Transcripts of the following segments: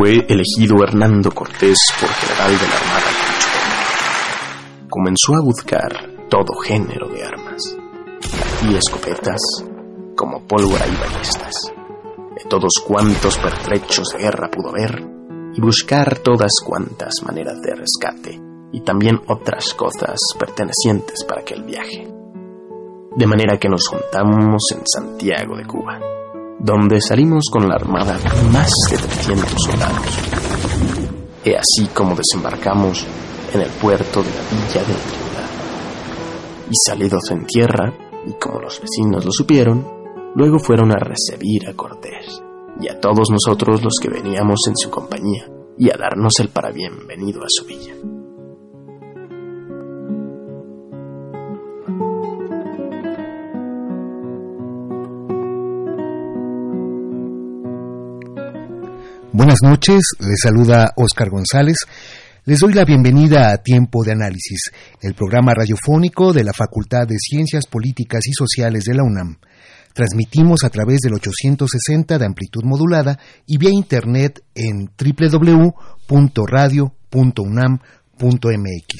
Fue elegido Hernando Cortés por general de la Armada Concho. Comenzó a buscar todo género de armas, y escopetas, como pólvora y ballestas, de todos cuantos pertrechos de guerra pudo ver, y buscar todas cuantas maneras de rescate, y también otras cosas pertenecientes para aquel viaje. De manera que nos juntamos en Santiago de Cuba donde salimos con la armada más de 300 soldados. Y así como desembarcamos en el puerto de la villa del Trinidad. Y salidos en tierra, y como los vecinos lo supieron, luego fueron a recibir a Cortés y a todos nosotros los que veníamos en su compañía y a darnos el parabienvenido a su villa. Buenas noches, les saluda Oscar González. Les doy la bienvenida a Tiempo de Análisis, el programa radiofónico de la Facultad de Ciencias Políticas y Sociales de la UNAM. Transmitimos a través del 860 de amplitud modulada y vía internet en www.radio.unam.mx.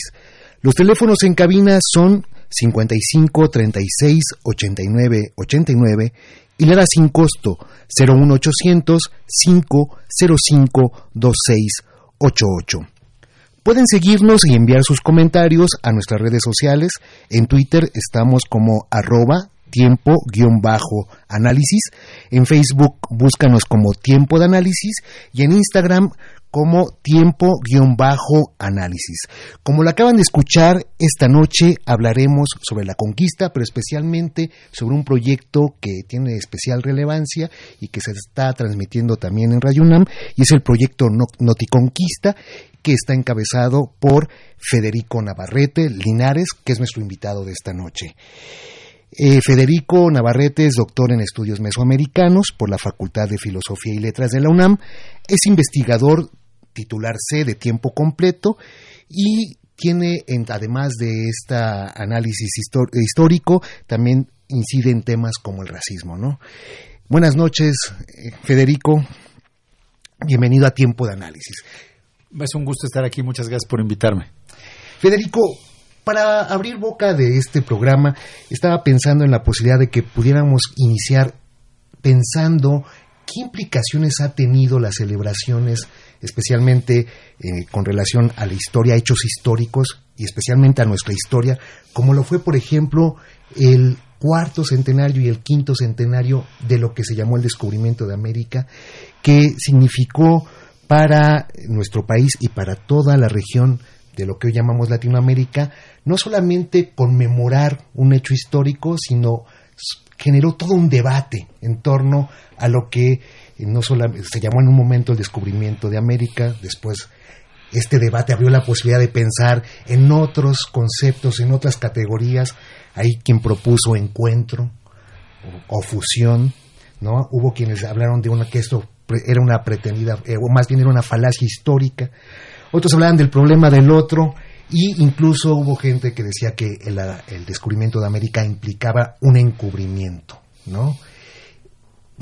Los teléfonos en cabina son 55 36 89 89 y le da sin costo 01800 505 2688. Pueden seguirnos y enviar sus comentarios a nuestras redes sociales. En Twitter estamos como arroba tiempo-análisis. En Facebook búscanos como tiempo de análisis y en Instagram como tiempo-análisis. Como lo acaban de escuchar, esta noche hablaremos sobre la conquista, pero especialmente sobre un proyecto que tiene especial relevancia y que se está transmitiendo también en Rayunam, y es el proyecto Noticonquista, que está encabezado por Federico Navarrete Linares, que es nuestro invitado de esta noche. Eh, Federico Navarrete es doctor en estudios mesoamericanos por la Facultad de Filosofía y Letras de la UNAM, es investigador titular C de tiempo completo y tiene, además de este análisis histórico, también incide en temas como el racismo. ¿no? Buenas noches, eh, Federico. Bienvenido a Tiempo de Análisis. Es un gusto estar aquí. Muchas gracias por invitarme. Federico, para abrir boca de este programa, estaba pensando en la posibilidad de que pudiéramos iniciar pensando qué implicaciones ha tenido las celebraciones especialmente eh, con relación a la historia, hechos históricos y especialmente a nuestra historia, como lo fue, por ejemplo, el cuarto centenario y el quinto centenario de lo que se llamó el descubrimiento de América, que significó para nuestro país y para toda la región de lo que hoy llamamos Latinoamérica, no solamente conmemorar un hecho histórico, sino generó todo un debate en torno a lo que no solamente se llamó en un momento el descubrimiento de América, después este debate abrió la posibilidad de pensar en otros conceptos, en otras categorías. Hay quien propuso encuentro o, fusión, ¿no? Hubo quienes hablaron de una que esto era una pretendida, eh, o más bien era una falacia histórica. Otros hablaban del problema del otro y incluso hubo gente que decía que el, el descubrimiento de América implicaba un encubrimiento, ¿no?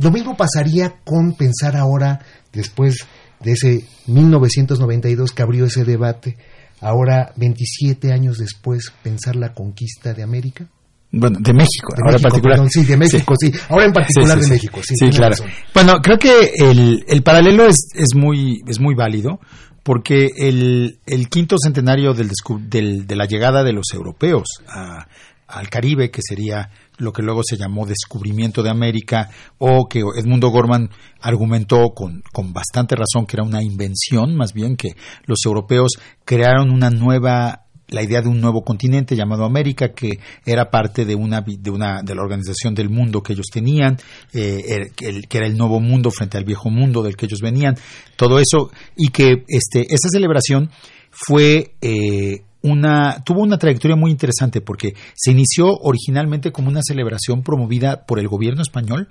Lo mismo pasaría con pensar ahora, después de ese 1992 que abrió ese debate, ahora 27 años después, pensar la conquista de América. Bueno, de México, De ahora en particular. perdón, sí, de México, sí. Ahora en particular Sí, sí, de. México, sí. Sí, claro. razón. Bueno, creo que el, el paralelo es, es muy es muy válido porque el, el quinto centenario del, del- de la llegada de los europeos a- al Caribe, que sería lo que luego se llamó descubrimiento de América, o que Edmundo Gorman argumentó con, con bastante razón que era una invención, más bien que los europeos crearon una nueva la idea de un nuevo continente llamado América que era parte de una de una de la organización del mundo que ellos tenían eh, que el- que era el nuevo mundo frente al viejo mundo del que ellos venían. Todo eso y que este esta celebración fue eh, una tuvo una trayectoria muy interesante porque se inició originalmente como una celebración promovida por el gobierno español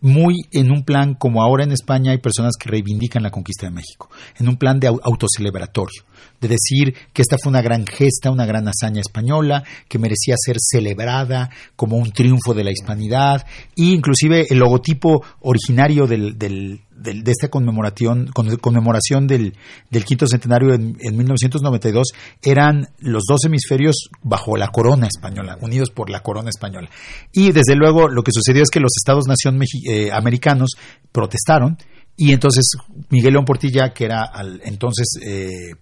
muy en un plan como ahora en España hay personas que reivindican la conquista de México, en un plan de au- autocelebratorio, de decir que esta fue una gran gesta, una gran hazaña española, que merecía ser celebrada como un triunfo de la hispanidad, e inclusive el logotipo originario del, del- del- de esta conmemoración, con- conmemoración del, quinto centenario en, en 1992 eran los dos hemisferios bajo la corona española, unidos por la corona española. Y desde luego lo que sucedió es que los estados-nación eh, americanos protestaron y entonces Miguel León Portilla, que era al entonces eh,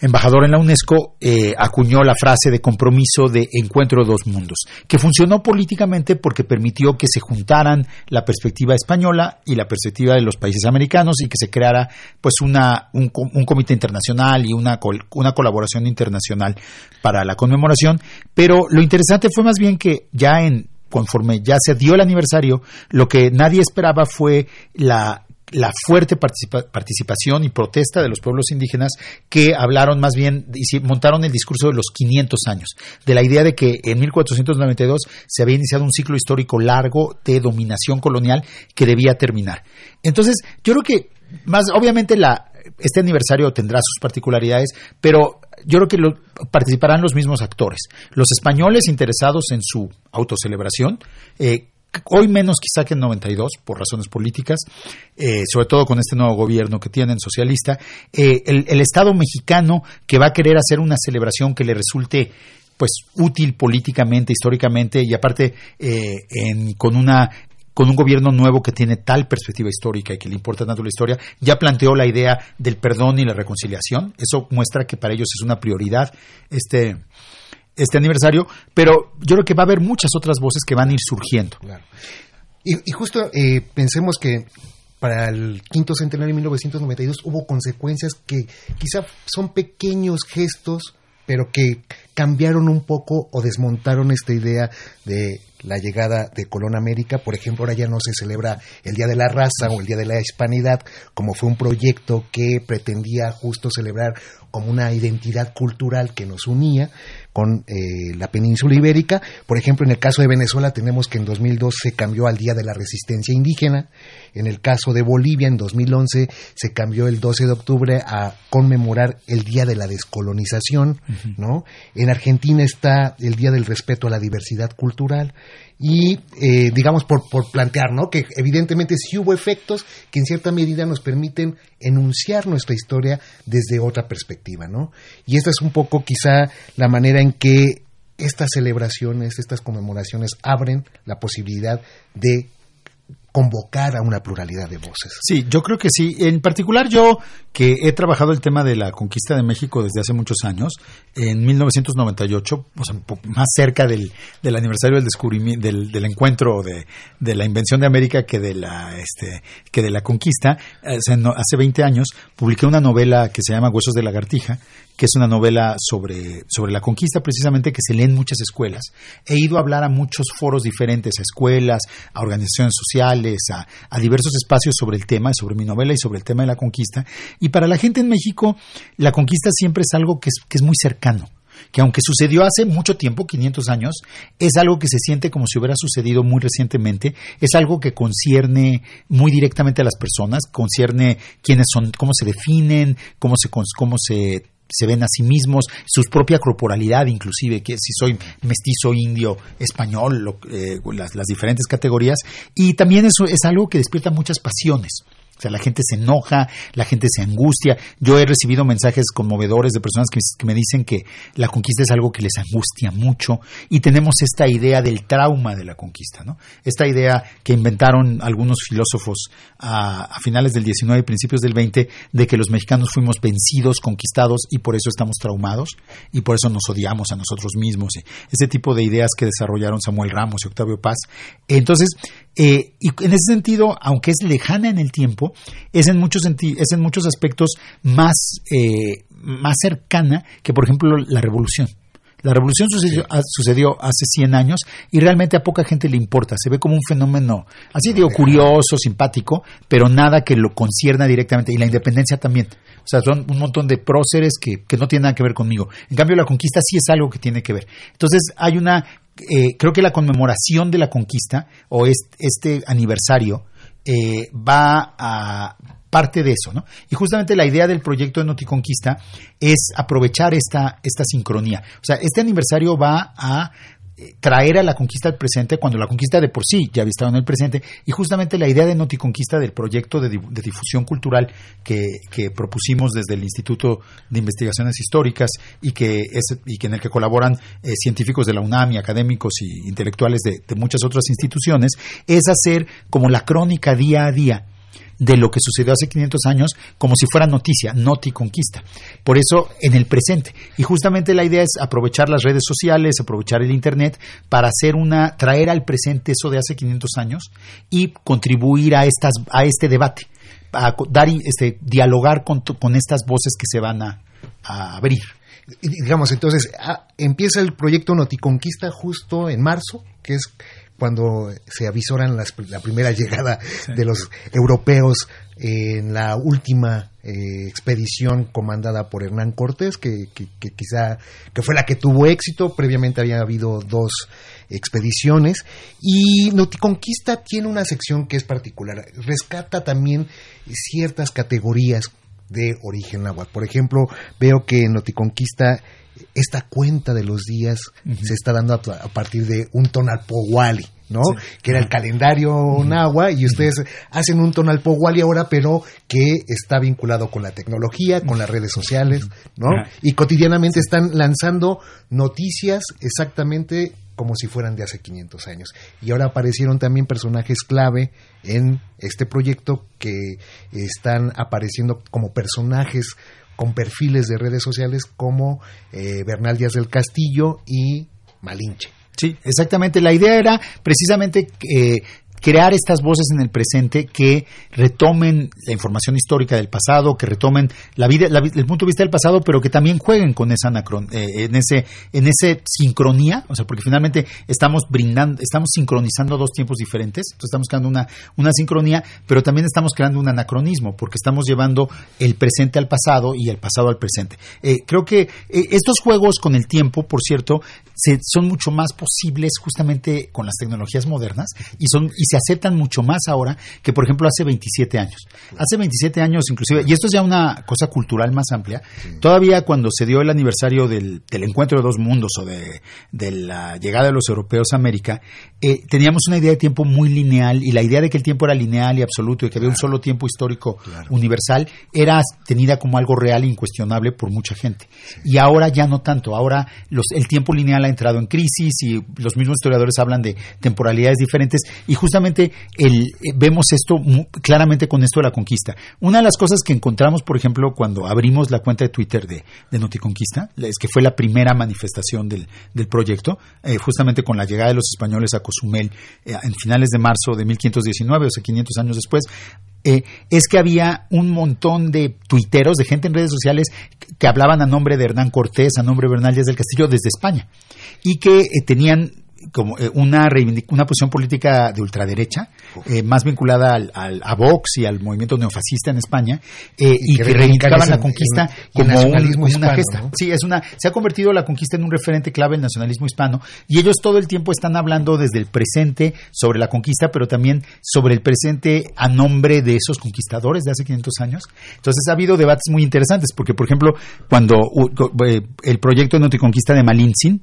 embajador en la UNESCO, eh, acuñó la frase de compromiso de encuentro de dos mundos, que funcionó políticamente porque permitió que se juntaran la perspectiva española y la perspectiva de los países americanos y que se creara pues una, un, un comité internacional y una, col- una colaboración internacional para la conmemoración. Pero lo interesante fue más bien que ya en conforme ya se dio el aniversario, lo que nadie esperaba fue la la fuerte participa- participación y protesta de los pueblos indígenas que hablaron más bien, y montaron el discurso de los 500 años, de la idea de que en 1492 se había iniciado un ciclo histórico largo de dominación colonial que debía terminar. Entonces, yo creo que más, obviamente la, este aniversario tendrá sus particularidades, pero yo creo que lo- participarán los mismos actores. Los españoles interesados en su autocelebración, eh, hoy menos quizá que en 92 por razones políticas, eh, sobre todo con este nuevo gobierno que tienen socialista, eh, el, el Estado mexicano que va a querer hacer una celebración que le resulte pues útil políticamente, históricamente y aparte eh, en- con una con un gobierno nuevo que tiene tal perspectiva histórica y que le importa tanto la historia, ya planteó la idea del perdón y la reconciliación. Eso muestra que para ellos es una prioridad este, este aniversario, pero yo creo que va a haber muchas otras voces que van a ir surgiendo. Claro. Y, y justo eh, pensemos que para el quinto centenario de 1992 hubo consecuencias que quizá son pequeños gestos, pero que cambiaron un poco o desmontaron esta idea de la llegada de Colón América. Por ejemplo, ahora ya no se celebra el Día de la Raza o el Día de la Hispanidad, como fue un proyecto que pretendía justo celebrar como una identidad cultural que nos unía con eh, la península ibérica. Por ejemplo, en el caso de Venezuela tenemos que en 2002 se cambió al Día de la Resistencia Indígena. En el caso de Bolivia, en 2011 se cambió el 12 de octubre a conmemorar el Día de la Descolonización, ¿no? En Argentina está el Día del Respeto a la Diversidad Cultural y eh, digamos por, por plantear, ¿no? Que evidentemente sí hubo efectos que en cierta medida nos permiten enunciar nuestra historia desde otra perspectiva, ¿no? Y esta es un poco quizá la manera en que estas celebraciones, estas conmemoraciones abren la posibilidad de convocar a una pluralidad de voces. Sí, yo creo que sí. En particular yo, que he trabajado el tema de la conquista de México desde hace muchos años, en 1998, o sea, más cerca del, del aniversario del descubrimiento, del, del encuentro de, de la invención de América que de la, este, que de la conquista, eh, hace 20 años, publiqué una novela que se llama Huesos de lagartija, que es una novela sobre, sobre la conquista precisamente que se lee en muchas escuelas. He ido a hablar a muchos foros diferentes, a escuelas, a organizaciones sociales, a, a diversos espacios sobre el tema, sobre mi novela y sobre el tema de la conquista. Y para la gente en México, la conquista siempre es algo que es, que es muy cercano que aunque sucedió hace mucho tiempo, 500 años, es algo que se siente como si hubiera sucedido muy recientemente, es algo que concierne muy directamente a las personas, concierne quiénes son, cómo se definen, cómo se, cómo se se ven a sí mismos, su propia corporalidad inclusive, que si soy mestizo, indio, español, lo- eh, las, las diferentes categorías, y también eso es algo que despierta muchas pasiones. O sea, la gente se enoja, la gente se angustia. Yo he recibido mensajes conmovedores de personas que, me dicen que la conquista es algo que les angustia mucho y tenemos esta idea del trauma de la conquista, ¿no? Esta idea que inventaron algunos filósofos a, a finales del 19 y principios del 20 de que los mexicanos fuimos vencidos, conquistados y por eso estamos traumados y por eso nos odiamos a nosotros mismos. Ese tipo de ideas que desarrollaron Samuel Ramos y Octavio Paz. Entonces, eh, y en ese sentido, aunque es lejana en el tiempo, es en muchos, es en muchos aspectos más, eh, más cercana que, por ejemplo, la revolución. La revolución sucedió, sucedió, hace 100 años y realmente a poca gente le importa. Se ve como un fenómeno, así digo, curioso, simpático, pero nada que lo concierna directamente. Y la independencia también. O sea, son un montón de próceres que, que no tienen nada que ver conmigo. En cambio, la conquista sí es algo que tiene que ver. Entonces, hay una eh, creo que la conmemoración de la conquista o este, aniversario eh, va a parte de eso, ¿no? Y justamente la idea del proyecto de Noticonquista es aprovechar esta, esta sincronía. O sea, este aniversario va a traer a la conquista al presente cuando la conquista de por sí ya había estado en el presente y justamente la idea de Noticonquista del proyecto de, difusión cultural que, propusimos desde el Instituto de Investigaciones Históricas y que, es, y que en el que colaboran eh, científicos de la UNAM y académicos y intelectuales de muchas otras instituciones es hacer como la crónica día a día de lo que sucedió hace 500 años como si fuera noticia, noti conquista. Por eso en el presente. Y justamente la idea es aprovechar las redes sociales, aprovechar el internet para hacer una traer al presente eso de hace 500 años y contribuir a estas a este debate, a dar este dialogar con, con estas voces que se van a, a abrir digamos, entonces ah, empieza el proyecto Noticonquista justo en marzo, que es cuando se avisoran la primera llegada de los europeos en la última eh, expedición comandada por Hernán Cortés, que, quizá que fue la que tuvo éxito. Previamente había habido dos expediciones. Y Noticonquista tiene una sección que es particular. Rescata también ciertas categorías de origen náhuatl. Por ejemplo, veo que en Noticonquista esta cuenta de los días se está dando a, partir de un tonalpohuali, ¿no? Que era el calendario náhuatl y ustedes hacen un tonalpohuali ahora, pero que está vinculado con la tecnología, con las redes sociales, ¿no? Y cotidianamente están lanzando noticias exactamente como si fueran de hace 500 años. Y ahora aparecieron también personajes clave en este proyecto que están apareciendo como personajes con perfiles de redes sociales como eh, Bernal Díaz del Castillo y Malinche. Sí, exactamente. La idea era precisamente eh, crear estas voces en el presente que retomen la información histórica del pasado, que retomen la vida, el punto de vista del pasado, pero que también jueguen con esa anacron, eh, en ese, en ese sincronía, o sea, porque finalmente estamos brindando, estamos sincronizando dos tiempos diferentes, entonces estamos creando una, una sincronía, pero también estamos creando un anacronismo, porque estamos llevando el presente al pasado y el pasado al presente. Eh, creo que eh, estos juegos con el tiempo, por cierto, se, son mucho más posibles justamente con las tecnologías modernas y son se aceptan mucho más ahora que, por ejemplo, hace 27 años. Hace 27 años, inclusive, y esto es ya una cosa cultural más amplia, todavía cuando se dio el aniversario del, encuentro de dos mundos o de, la llegada de los europeos a América, eh, teníamos una idea de tiempo muy lineal y la idea de que el tiempo era lineal y absoluto y que había un solo tiempo histórico universal era tenida como algo real e incuestionable por mucha gente. Y ahora ya no tanto, ahora los, el tiempo lineal ha entrado en crisis y los mismos historiadores hablan de temporalidades diferentes y justamente el, eh, vemos esto claramente con esto de la conquista. Una de las cosas que encontramos, por ejemplo, cuando abrimos la cuenta de Twitter de, de Noticonquista, es que fue la primera manifestación del, proyecto, eh, justamente con la llegada de los españoles a Cozumel eh, en finales de marzo de 1519, o sea, 500 años después, es que había un montón de tuiteros, de gente en redes sociales que hablaban a nombre de Hernán Cortés, a nombre de Bernal Díaz del Castillo desde España y que tenían como eh, una, una posición política de ultraderecha, eh, más vinculada al, a Vox y al movimiento neofascista en España, eh, y, que, reivindicaban la conquista como una gesta. Sí, es una, se ha convertido la conquista en un referente clave del nacionalismo hispano, y ellos todo el tiempo están hablando desde el presente sobre la conquista, pero también sobre el presente a nombre de esos conquistadores de hace 500 años. Entonces ha habido debates muy interesantes, porque por ejemplo, cuando el proyecto de Noticonquista de Malintzin,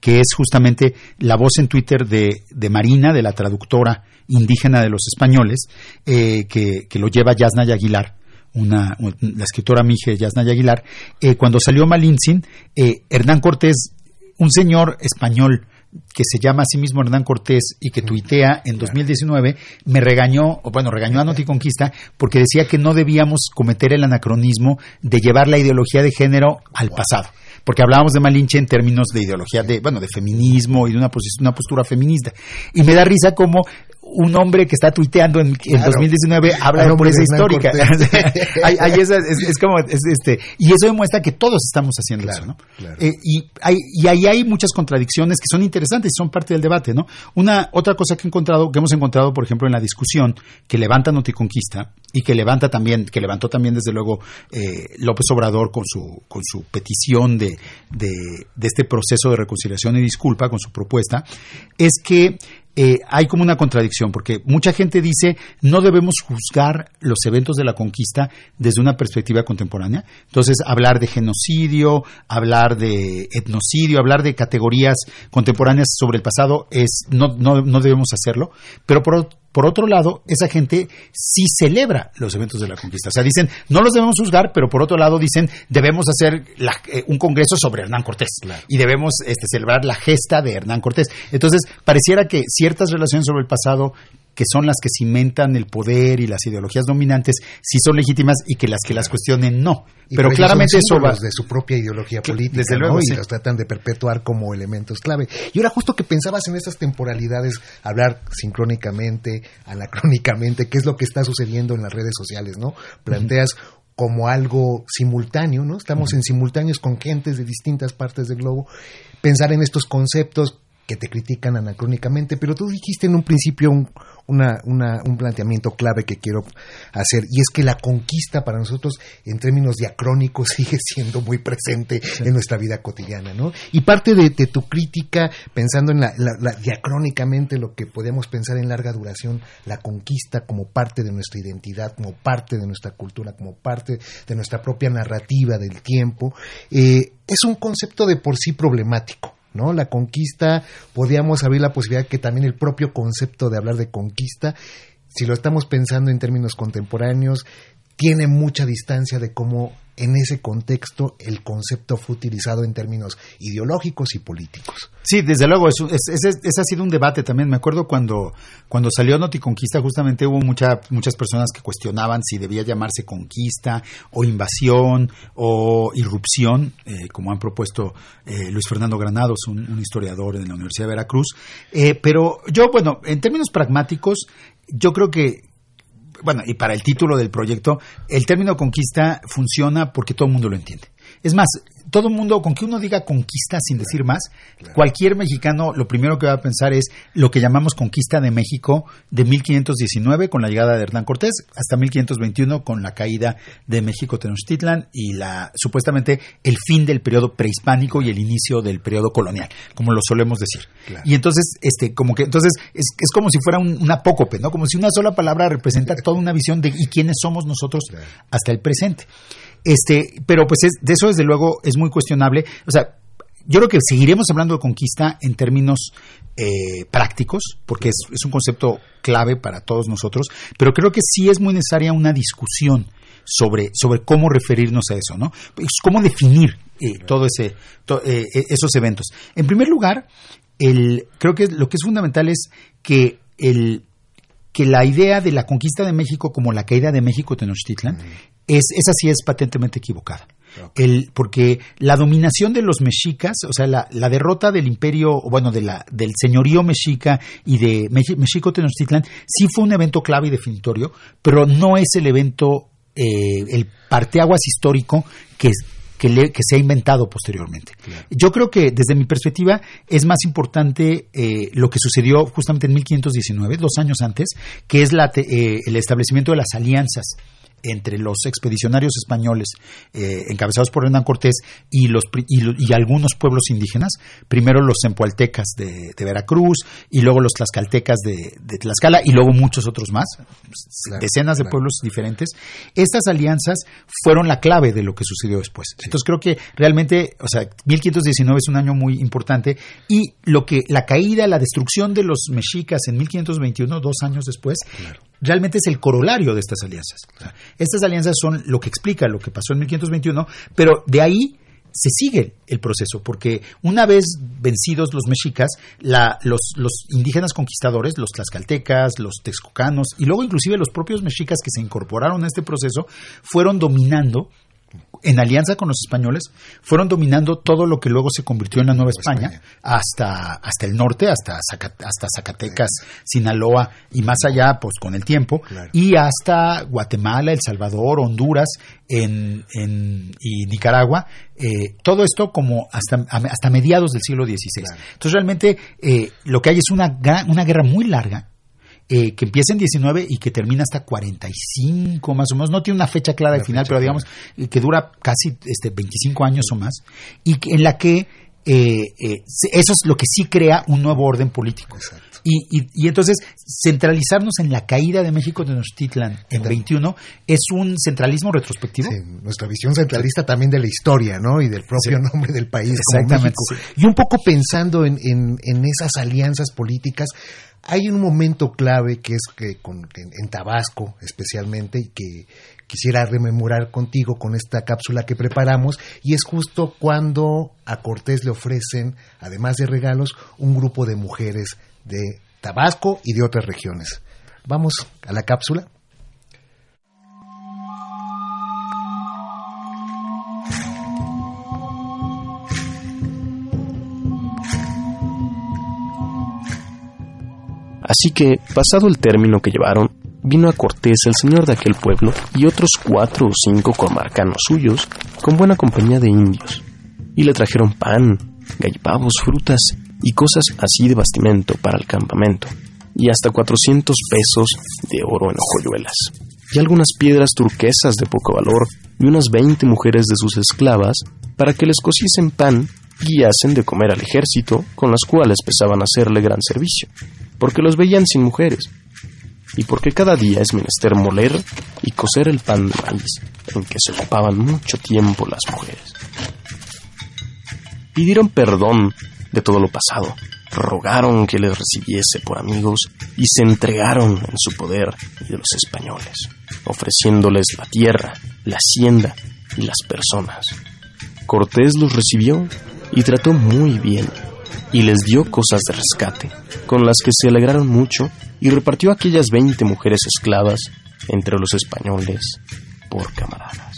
que es justamente la voz voz en Twitter de, de Marina, de la traductora indígena de los españoles, eh, que, que lo lleva Yasnaya Aguilar, una, la escritora Mije Yasnaya Aguilar, eh, cuando salió Malintzin, eh, Hernán Cortés, un señor español que se llama a sí mismo Hernán Cortés y que tuitea en 2019, me regañó, o bueno, regañó a Noticonquista porque decía que no debíamos cometer el anacronismo de llevar la ideología de género al pasado porque hablábamos de Malinche en términos de ideología de, bueno, de feminismo y de una, una postura feminista. Y me da risa como un hombre que está tuiteando en, 2019 habla de esa histórica. es, como, este, y eso demuestra que todos estamos haciendo eso, ¿no? Eh, y, hay, y ahí hay muchas contradicciones que son interesantes y son parte del debate, ¿no? Una, otra cosa que he encontrado, que hemos encontrado, por ejemplo, en la discusión que levanta Noticonquista y que levanta también, que levantó también desde luego eh, López Obrador con su, con su petición de, de, de este proceso de reconciliación y disculpa, con su propuesta, es que eh, hay como una contradicción, porque mucha gente dice no debemos juzgar los eventos de la conquista desde una perspectiva contemporánea. Entonces, hablar de genocidio, hablar de etnocidio, hablar de categorías contemporáneas sobre el pasado es no, no, no debemos hacerlo. Pero por, por otro lado, esa gente sí celebra los eventos de la conquista. O sea, dicen, no los debemos juzgar, pero por otro lado dicen, debemos hacer eh, un congreso sobre Hernán Cortés y debemos este, celebrar la gesta de Hernán Cortés. Entonces, pareciera que ciertas relaciones sobre el pasado que son las que cimentan el poder y las ideologías dominantes, sí son legítimas y que las que las cuestionen no. Pero claramente eso va de su propia ideología política, desde luego, y los tratan de perpetuar como elementos clave. Y ahora justo que pensabas en esas temporalidades, hablar sincrónicamente, anacrónicamente, qué es lo que está sucediendo en las redes sociales, ¿no? Planteas como algo simultáneo, ¿no? Estamos en simultáneos con gentes de distintas partes del globo. Pensar en estos conceptos que te critican anacrónicamente, pero tú dijiste en un principio un, un planteamiento clave que quiero hacer, y es que la conquista para nosotros, en términos diacrónicos, sigue siendo muy presente en nuestra vida cotidiana, ¿no? Y parte de, tu crítica, pensando en la, diacrónicamente lo que podemos pensar en larga duración, la conquista como parte de nuestra identidad, como parte de nuestra cultura, como parte de nuestra propia narrativa del tiempo, eh, es un concepto de por sí problemático. ¿No? La conquista, podríamos abrir la posibilidad que también el propio concepto de hablar de conquista, si lo estamos pensando en términos contemporáneos, tiene mucha distancia de cómo en ese contexto el concepto fue utilizado en términos ideológicos y políticos. Sí, desde luego, ese ha sido un debate también. Me acuerdo cuando, cuando salió Noticonquista, justamente hubo mucha, muchas personas que cuestionaban si debía llamarse conquista o invasión o irrupción, eh, como han propuesto eh, Luis Fernando Granados, un, historiador en la Universidad de Veracruz. Eh, pero yo, bueno, en términos pragmáticos, yo creo que bueno, y para el título del proyecto, el término conquista funciona porque todo el mundo lo entiende. Es más, todo el mundo, con que uno diga conquista sin decir más, cualquier mexicano lo primero que va a pensar es lo que llamamos conquista de México de 1519 con la llegada de Hernán Cortés hasta 1521 con la caída de México Tenochtitlan y la supuestamente el fin del periodo prehispánico y el inicio del periodo colonial, como lo solemos decir. Y entonces, este, como que entonces es, es como si fuera un, apócope, ¿no? Como si una sola palabra representa toda una visión de y quiénes somos nosotros hasta el presente. Este, pero pues de eso desde luego es muy cuestionable. O sea, yo creo que seguiremos hablando de conquista en términos eh, prácticos, porque es, un concepto clave para todos nosotros, pero creo que sí es muy necesaria una discusión sobre, sobre cómo referirnos a eso, ¿no? Pues, cómo definir eh, todo ese, eh, esos eventos. En primer lugar, el, creo que lo que es fundamental es que el, que la idea de la conquista de México como la caída de México Tenochtitlan es, esa sí es patentemente equivocada. El, porque la dominación de los mexicas, o sea, la, la, derrota del imperio, bueno, de la, del señorío mexica y de México Tenochtitlan, sí fue un evento clave y definitorio, pero no es el evento, eh, el parteaguas histórico que, que, que, se ha inventado posteriormente. Yo creo que desde mi perspectiva es más importante eh, lo que sucedió justamente en 1519, dos años antes, que es la, eh, el establecimiento de las alianzas entre los expedicionarios españoles eh, encabezados por Hernán Cortés y, los, y, algunos pueblos indígenas, primero los empualtecas de, Veracruz y luego los tlaxcaltecas de, Tlaxcala y luego muchos otros más, decenas de pueblos diferentes, estas alianzas fueron la clave de lo que sucedió después. Entonces creo que realmente, o sea, 1519 es un año muy importante y lo que la caída, la destrucción de los mexicas en 1521, dos años después, realmente es el corolario de estas alianzas. Estas alianzas son lo que explica lo que pasó en 1521, pero de ahí se sigue el proceso, porque una vez vencidos los mexicas, los, los, indígenas conquistadores, los tlaxcaltecas, los texcocanos y luego inclusive los propios mexicas que se incorporaron a este proceso, fueron dominando en alianza con los españoles, fueron dominando todo lo que luego se convirtió en la Nueva España, hasta, hasta el norte, hasta, hasta Zacatecas, Sinaloa y más allá, pues con el tiempo, y hasta Guatemala, El Salvador, Honduras en, y Nicaragua, eh, todo esto como hasta, hasta mediados del siglo XVI. Entonces realmente eh, lo que hay es una, una guerra muy larga, eh, que empieza en 19 y que termina hasta 45 más o menos. No tiene una fecha clara de final, pero digamos eh, que dura casi este, 25 años o más, y en la que eh, eso es lo que sí crea un nuevo orden político. Y, y, entonces centralizarnos en la caída de México de Tenochtitlan en 21 es un centralismo retrospectivo. nuestra visión centralista también de la historia, ¿no? Y del propio nombre del país. Exactamente. Y un poco pensando en, en, en esas alianzas políticas, hay un momento clave que es que, con, en Tabasco especialmente y que quisiera rememorar contigo con esta cápsula que preparamos y es justo cuando a Cortés le ofrecen, además de regalos, un grupo de mujeres de Tabasco y de otras regiones. Vamos a la cápsula. Así que, pasado el término que llevaron, vino a Cortés el señor de aquel pueblo y otros cuatro o cinco comarcanos suyos, con buena compañía de indios, y le trajeron pan, gallipavos, frutas y cosas así de bastimento para el campamento, y hasta cuatrocientos pesos de oro en hoyuelas, y algunas piedras turquesas de poco valor, y unas veinte mujeres de sus esclavas, para que les cociesen pan y hacen de comer al ejército, con las cuales pesaban hacerle gran servicio porque los veían sin mujeres, y porque cada día es menester moler y cocer el pan de maíz, en que se ocupaban mucho tiempo las mujeres. Pidieron perdón de todo lo pasado, rogaron que les recibiese por amigos y se entregaron en su poder y de los españoles, ofreciéndoles la tierra, la hacienda y las personas. Cortés los recibió y trató muy bien y les dio cosas de rescate, con las que se alegraron mucho y repartió aquellas veinte mujeres esclavas entre los españoles por camaradas.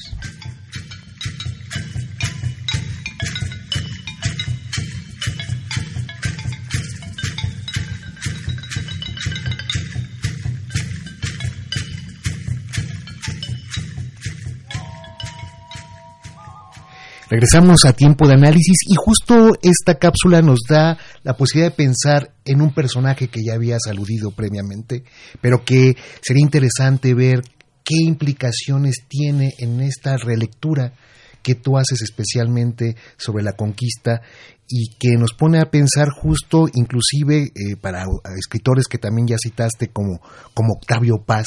Regresamos a tiempo de análisis y justo esta cápsula nos da la posibilidad de pensar en un personaje que ya habías aludido previamente, pero que sería interesante ver qué implicaciones tiene en esta relectura que tú haces especialmente sobre la conquista y que nos pone a pensar justo inclusive eh, para escritores que también ya citaste como, como Octavio Paz,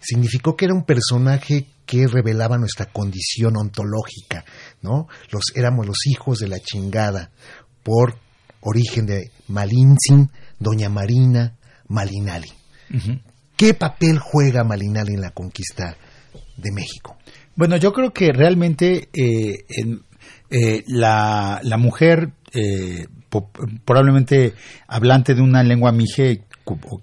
significó que era un personaje que revelaba nuestra condición ontológica, ¿no? Los éramos los hijos de la chingada por origen de Malintzin, Doña Marina, Malinali. ¿Qué papel juega Malinali en la conquista de México? Bueno, yo creo que realmente eh, eh, la, mujer, eh, probablemente hablante de una lengua mije,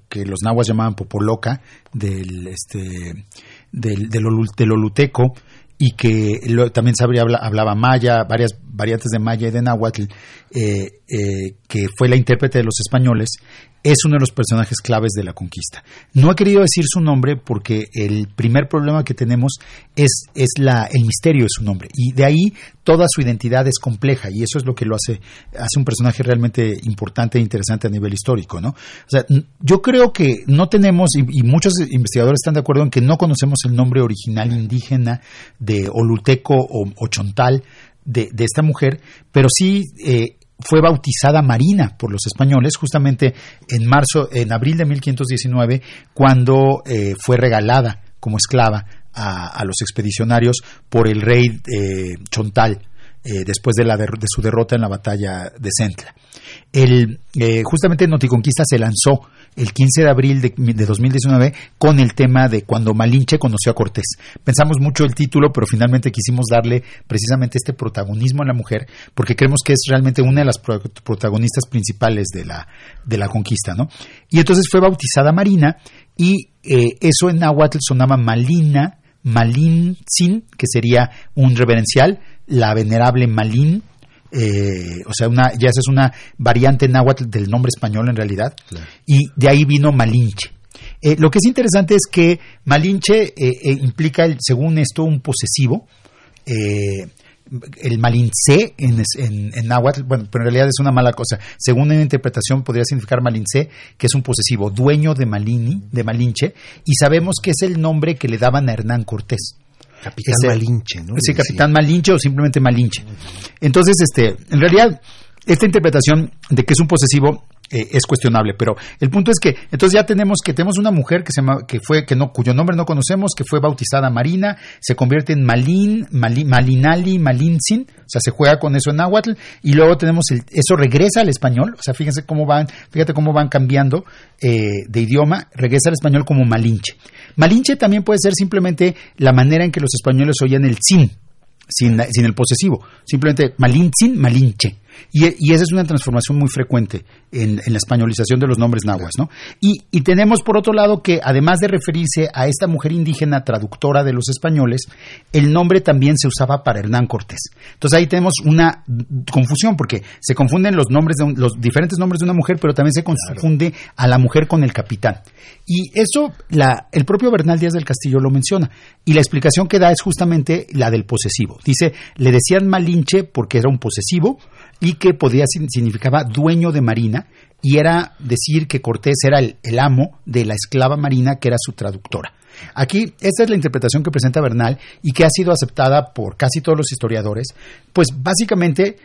que los nahuas llamaban popoloca, del, este, del, del, oluteco, y que también sabría, hablaba maya, varias variantes de maya y de náhuatl, eh, eh, que fue la intérprete de los españoles, es uno de los personajes claves de la conquista. No he querido decir su nombre porque el primer problema que tenemos es, es la, el misterio de su nombre. Y de ahí toda su identidad es compleja y eso es lo que lo hace, hace un personaje realmente importante e interesante a nivel histórico. ¿no? O sea, yo creo que no tenemos, y, muchos investigadores están de acuerdo en que no conocemos el nombre original indígena de Oluteco o, Chontal de, de, esta mujer, pero sí eh, fue bautizada Marina por los españoles justamente en marzo, en abril de 1519, cuando eh, fue regalada como esclava a, los expedicionarios por el rey eh, Chontal. Eh, después de, la de, su derrota en la batalla de Centla. El, justamente Noticonquista se lanzó el 15 de abril de, 2019 con el tema de cuando Malinche conoció a Cortés. Pensamos mucho el título, pero finalmente quisimos darle precisamente este protagonismo a la mujer porque creemos que es realmente una de las protagonistas principales de la, de la conquista, ¿no? Y entonces fue bautizada Marina y eh, eso en náhuatl sonaba Malina, Malintzin, que sería un reverencial, la venerable Malin, eh, o sea, una, ya esa es una variante náhuatl del nombre español en realidad, y de ahí vino Malinche. Eh, lo que es interesante es que Malinche eh, implica, según esto, un posesivo. el malince en, en, náhuatl, bueno, pero en realidad es una mala cosa. Según una interpretación podría significar malince, que es un posesivo, dueño de Malini, de Malinche, y sabemos que es el nombre que le daban a Hernán Cortés. Capitán Malinche, ¿no? Sí, Capitán Malinche o simplemente Malinche. Entonces, este, en realidad, esta interpretación de que es un posesivo eh, es cuestionable, pero el punto es que entonces ya tenemos que tenemos una mujer que se que fue que no cuyo nombre no conocemos, que fue bautizada Marina, se convierte en Malin, Malinali, Malinzin, o sea, se juega con eso en náhuatl y luego tenemos el, eso regresa al español, o sea, fíjense cómo van, fíjate cómo van cambiando eh, de idioma, regresa al español como Malinche. Malinche también puede ser simplemente la manera en que los españoles oían el sin, sin, sin el posesivo, simplemente Malintzin, Malinche. Y, esa es una transformación muy frecuente en, la españolización de los nombres nahuas, ¿no? Y, tenemos, por otro lado, que además de referirse a esta mujer indígena traductora de los españoles, el nombre también se usaba para Hernán Cortés. Entonces ahí tenemos una confusión, porque se confunden los nombres de los diferentes nombres de una mujer, pero también se confunde a la mujer con el capitán. Y eso, la, el propio Bernal Díaz del Castillo lo menciona. Y la explicación que da es justamente la del posesivo. Dice, le decían Malinche porque era un posesivo, y que podía significaba dueño de marina y era decir que Cortés era el, amo de la esclava marina que era su traductora. Aquí, esta es la interpretación que presenta Bernal y que ha sido aceptada por casi todos los historiadores, pues básicamente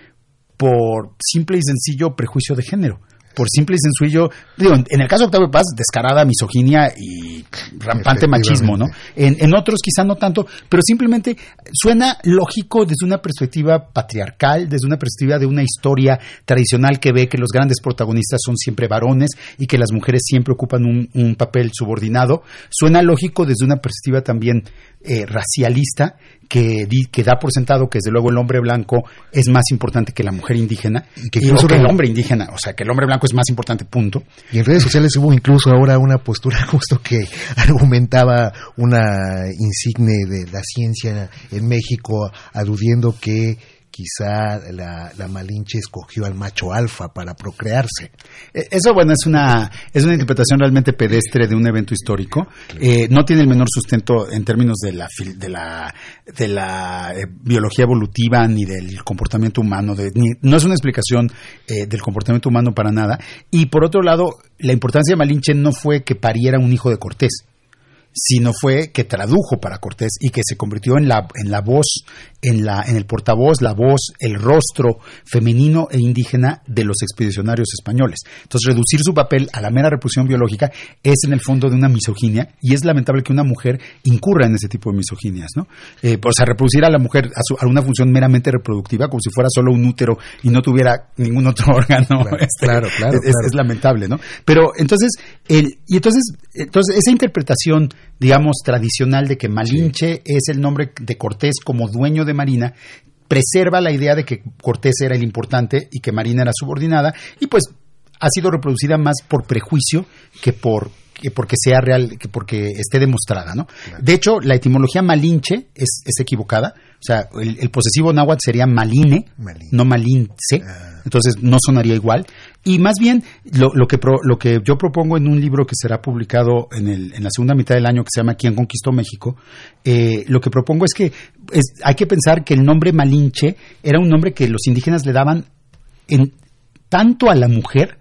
por simple y sencillo prejuicio de género por simple y sencillo, digo, en el caso de Octavio Paz, descarada misoginia y rampante machismo, ¿no? En, en, otros quizá no tanto, pero simplemente suena lógico desde una perspectiva patriarcal, desde una perspectiva de una historia tradicional que ve que los grandes protagonistas son siempre varones y que las mujeres siempre ocupan un, un papel subordinado. Suena lógico desde una perspectiva también eh, racialista que, que da por sentado que desde luego el hombre blanco es más importante que la mujer indígena y que, incluso el hombre indígena, o sea, que el hombre blanco es más importante, punto. Y en redes sociales hubo incluso ahora una postura justo que argumentaba una insigne de la ciencia en México aludiendo que quizá la, Malinche escogió al macho alfa para procrearse. E, eso, bueno, es una, es una interpretación realmente pedestre de un evento histórico. Eh, no tiene el menor sustento en términos de la, de la, de la eh, biología evolutiva ni del comportamiento humano. no es una explicación eh, del comportamiento humano para nada. Y por otro lado, la importancia de Malinche no fue que pariera un hijo de Cortés sino fue que tradujo para Cortés y que se convirtió en la, en la voz, en, la, en el portavoz, la voz, el rostro femenino e indígena de los expedicionarios españoles. Entonces, reducir su papel a la mera reproducción biológica es en el fondo de una misoginia y es lamentable que una mujer incurra en ese tipo de misoginias, ¿no? Eh, o sea, reproducir a la mujer a, una función meramente reproductiva como si fuera solo un útero y no tuviera ningún otro órgano. Claro, este, claro, es, es, lamentable, ¿no? Pero entonces, el, y entonces, entonces esa interpretación digamos, tradicional de que Malinche es el nombre de Cortés como dueño de Marina, preserva la idea de que Cortés era el importante y que Marina era subordinada, y pues ha sido reproducida más por prejuicio que por que porque sea real, que porque esté demostrada, ¿no? De hecho, la etimología malinche es, es equivocada. O sea, el, posesivo náhuatl sería maline, no malince. Ah. Entonces no sonaría igual. Y más bien, lo, que, pro- lo que yo propongo en un libro que será publicado en, el, en la segunda mitad del año, que se llama ¿Quién conquistó México? eh, lo que propongo es que es- hay que pensar que el nombre Malinche era un nombre que los indígenas le daban en, tanto a la mujer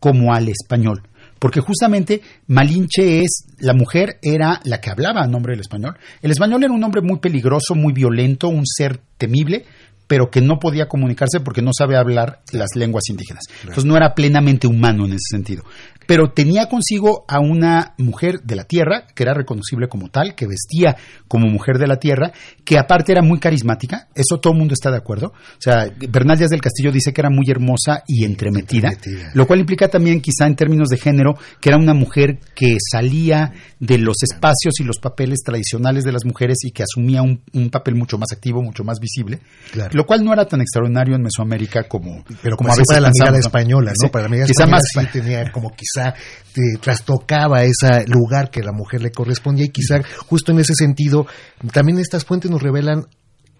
como al español. Porque justamente Malinche es, la mujer era la que hablaba a nombre del español. El español era un hombre muy peligroso, muy violento, un ser temible, pero que no podía comunicarse porque no sabe hablar las lenguas indígenas. Entonces no era plenamente humano en ese sentido. Pero tenía consigo a una mujer de la tierra, que era reconocible como tal, que vestía como mujer de la tierra, que aparte era muy carismática, eso todo el mundo está de acuerdo. O sea, Bernal Díaz del Castillo dice que era muy hermosa y entremetida, Entremetida. lo cual implica también, quizá en términos de género, que era una mujer que salía de los espacios y los papeles tradicionales de las mujeres y que asumía un, un papel mucho más activo, mucho más visible, Claro. Lo cual no era tan extraordinario en Mesoamérica como, pero como como a veces para la mirada española, ¿no? Sí, Para la mirada quizá española más sí tenía como quizá te trastocaba ese lugar que la mujer le correspondía y quizá justo en ese sentido también estas fuentes nos revelan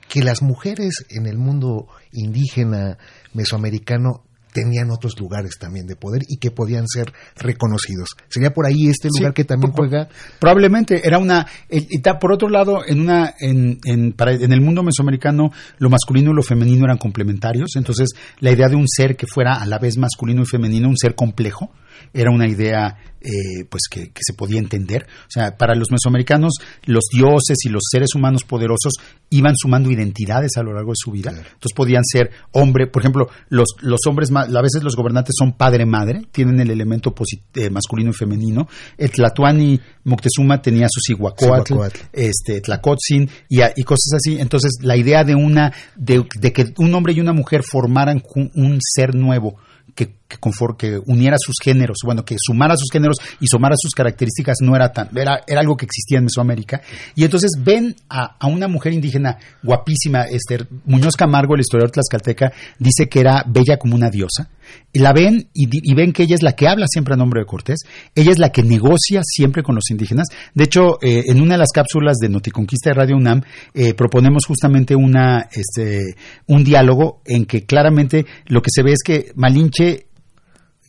que las mujeres en el mundo indígena mesoamericano tenían otros lugares también de poder y que podían ser reconocidos. Sería por ahí este Sí, lugar que también por- juega Probablemente era una. y ta- por otro lado, en una en, en, para- en el mundo mesoamericano, lo masculino y lo femenino eran complementarios. Entonces, la idea de un ser que fuera a la vez masculino y femenino, un ser complejo, era una idea eh, pues que, que se podía entender. O sea, para los mesoamericanos, los dioses y los seres humanos poderosos iban sumando identidades a lo largo de su vida. Entonces podían ser hombre, por ejemplo, los, los hombres, a veces los gobernantes son padre-madre, tienen el elemento eh, masculino y femenino. El Tlatuani Moctezuma tenía su Cihuacóatl, Cihuacóatl. este, Tlacotzin y, y cosas así. Entonces, la idea de una, de, de que un hombre y una mujer formaran un ser nuevo que, que, uniera sus géneros, bueno, que sumara sus géneros y sumara sus características, no era tan, era, era algo que existía en Mesoamérica. Y entonces ven a, a una mujer indígena guapísima, este, Muñoz Camargo, el historiador tlaxcalteca, dice que era bella como una diosa. Y la ven y ven que ella es la que habla siempre a nombre de Cortés, ella es la que negocia siempre con los indígenas. De hecho, eh, en una de las cápsulas de Noticonquista de Radio UNAM eh, proponemos justamente una, este, un diálogo en que claramente lo que se ve es que Malinche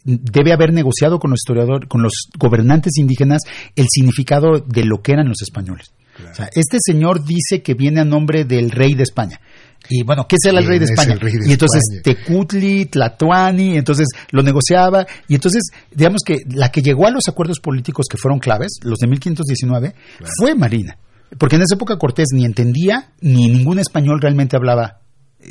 debe haber negociado con los historiadores, con los gobernantes indígenas el significado de lo que eran los españoles. O sea, este señor dice que viene a nombre del rey de España. Y bueno, ¿qué será el ¿Quién rey de es España? el rey de y entonces España? Tecutli, Tlatoani, entonces lo negociaba. Y entonces, digamos que la que llegó a los acuerdos políticos que fueron claves, los de 1519, fue Marina. Porque en esa época Cortés ni entendía, ni ningún español realmente hablaba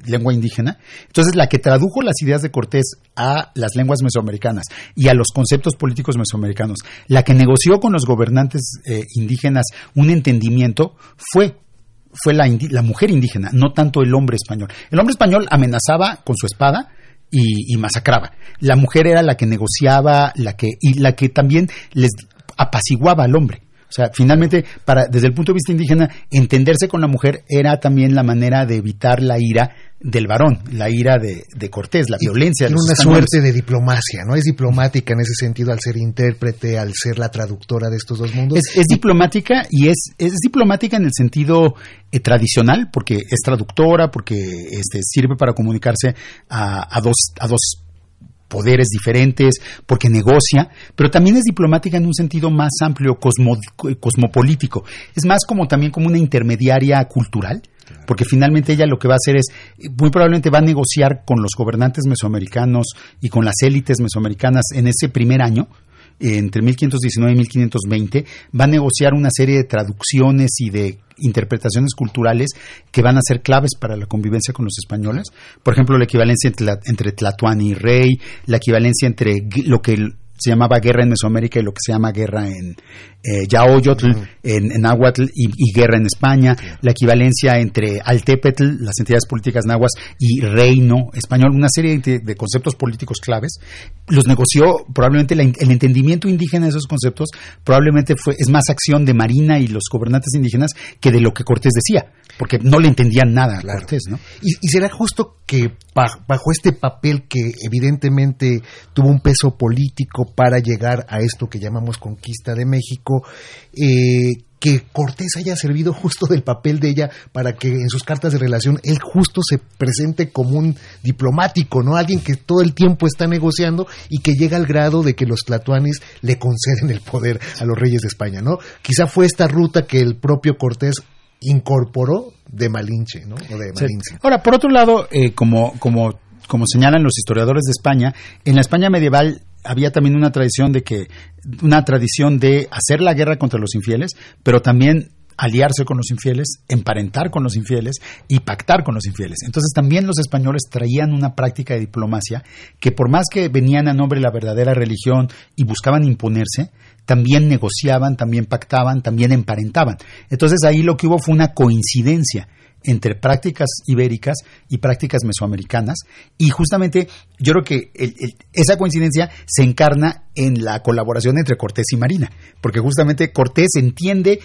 lengua indígena. Entonces, la que tradujo las ideas de Cortés a las lenguas mesoamericanas y a los conceptos políticos mesoamericanos, la que negoció con los gobernantes eh, indígenas un entendimiento, fue fue la, mujer indígena, no tanto el hombre español. El hombre español amenazaba con su espada y, y masacraba. La mujer era la que negociaba, la que y la que también les apaciguaba al hombre. O sea, finalmente, para, desde el punto de vista indígena, entenderse con la mujer era también la manera de evitar la ira del varón, la ira de, de Cortés, la violencia. Tiene una españoles. suerte de diplomacia, ¿no? Es diplomática en ese sentido al ser intérprete, al ser la traductora de estos dos mundos. Es, es diplomática y es, es diplomática en el sentido eh, tradicional, porque es traductora, porque este, sirve para comunicarse a, a dos, a dos poderes diferentes, porque negocia, pero también es diplomática en un sentido más amplio, cosmo- cosmopolítico. Es más como también como una intermediaria cultural, porque finalmente ella lo que va a hacer es, muy probablemente va a negociar con los gobernantes mesoamericanos y con las élites mesoamericanas en ese primer año, eh, entre 1519 y 1520, va a negociar una serie de traducciones y de interpretaciones culturales que van a ser claves para la convivencia con los españoles. Por ejemplo, la equivalencia entre, la- entre y Rey, la equivalencia entre lo que el- se llamaba guerra en Mesoamérica y lo que se llama guerra en eh, Yaoyotl, en, en Náhuatl y, y guerra en España, la equivalencia entre Altepetl, las entidades políticas nahuas, y reino español, una serie de, de conceptos políticos claves. Los negoció, probablemente la- el entendimiento indígena de esos conceptos, probablemente fue, es más acción de Marina y los gobernantes indígenas que de lo que Cortés decía, porque no le entendían nada a Claro. Cortés, ¿no? Y, y será justo que ba- bajo este papel que evidentemente tuvo un peso político para llegar a esto que llamamos conquista de México, eh, que Cortés haya servido justo del papel de ella para que en sus cartas de relación él justo se presente como un diplomático, ¿no? Alguien que todo el tiempo está negociando y que llega al grado de que los tlatoanis le conceden el poder a los reyes de España, ¿no? Quizá fue esta ruta que el propio Cortés incorporó de Malinche, ¿no? O de Malinche. Ahora, por otro lado, eh, como, como, como señalan los historiadores de España, en la España medieval había también una tradición de que una tradición de hacer la guerra contra los infieles, pero también aliarse con los infieles, emparentar con los infieles y pactar con los infieles. Entonces también los españoles traían una práctica de diplomacia que por más que venían a nombre de la verdadera religión y buscaban imponerse, también negociaban, también pactaban, también emparentaban. Entonces ahí lo que hubo fue una coincidencia entre prácticas ibéricas y prácticas mesoamericanas. Y justamente yo creo que esa coincidencia se encarna en la colaboración entre Cortés y Marina, porque justamente Cortés entiende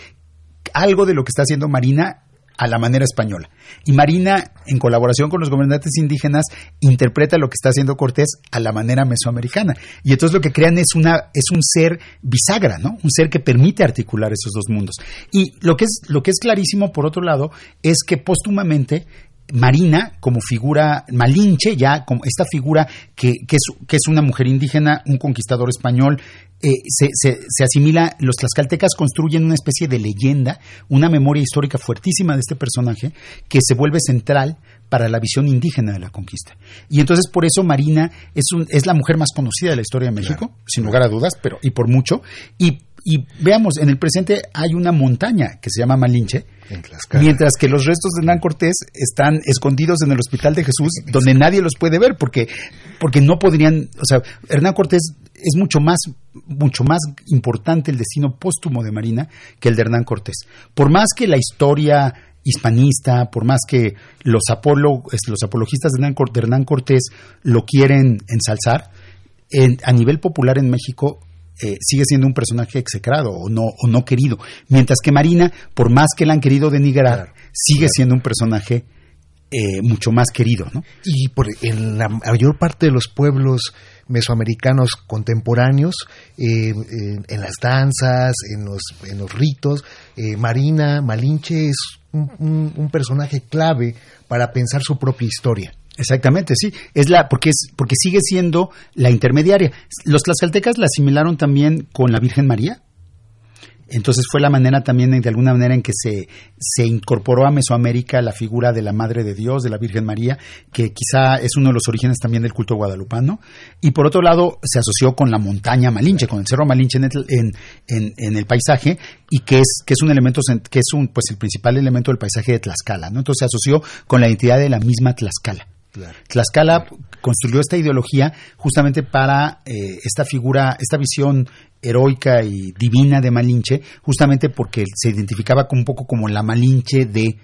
algo de lo que está haciendo Marina a la manera española. Y Marina, en colaboración con los gobernantes indígenas, interpreta lo que está haciendo Cortés a la manera mesoamericana. Y entonces lo que crean es, una, es un ser bisagra, ¿no? Un ser que permite articular esos dos mundos. Y lo que es, lo que es clarísimo, por otro lado, es que póstumamente Marina como figura, Malinche ya como esta figura que, que, es, que es una mujer indígena, un conquistador español, eh, se, se, asimila, los tlaxcaltecas construyen una especie de leyenda, una memoria histórica fuertísima de este personaje que se vuelve central para la visión indígena de la conquista. Y entonces por eso Marina es, un, es la mujer más conocida de la historia de México, sin lugar a dudas, pero y por mucho. Y, y veamos, en el presente hay una montaña que se llama Malinche, mientras que los restos de Hernán Cortés están escondidos en el Hospital de Jesús, donde nadie los puede ver, porque, porque no podrían, o sea, Hernán Cortés es mucho más, mucho más importante el destino póstumo de Marina que el de Hernán Cortés. Por más que la historia hispanista, por más que los, los apologistas de Hernán Cortés lo quieren ensalzar, a nivel popular en México eh, sigue siendo un personaje execrado o no, o no querido. Mientras que Marina, por más que la han querido denigrar, sigue siendo un personaje eh, mucho más querido. ¿no? Y por, en la mayor parte de los pueblos mesoamericanos contemporáneos, eh, en las danzas, en los, en los ritos, Marina Malinche es un, personaje clave para pensar su propia historia. Exactamente, sí, es la porque es porque sigue siendo la intermediaria. Los tlaxcaltecas la asimilaron también con la Virgen María. Entonces fue la manera también, de alguna manera, en que se, se incorporó a Mesoamérica la figura de la Madre de Dios, de la Virgen María, que quizá es uno de los orígenes también del culto guadalupano. Y por otro lado, se asoció con la montaña Malinche, con el cerro Malinche en el, en, el paisaje, y que es, que es un elemento, que es un, pues el principal elemento del paisaje de Tlaxcala, ¿no? Entonces se asoció con la identidad de la misma Tlaxcala. Tlaxcala construyó esta ideología justamente para eh, esta figura, esta visión heroica y divina de Malinche, justamente porque se identificaba un poco como la Malinche de,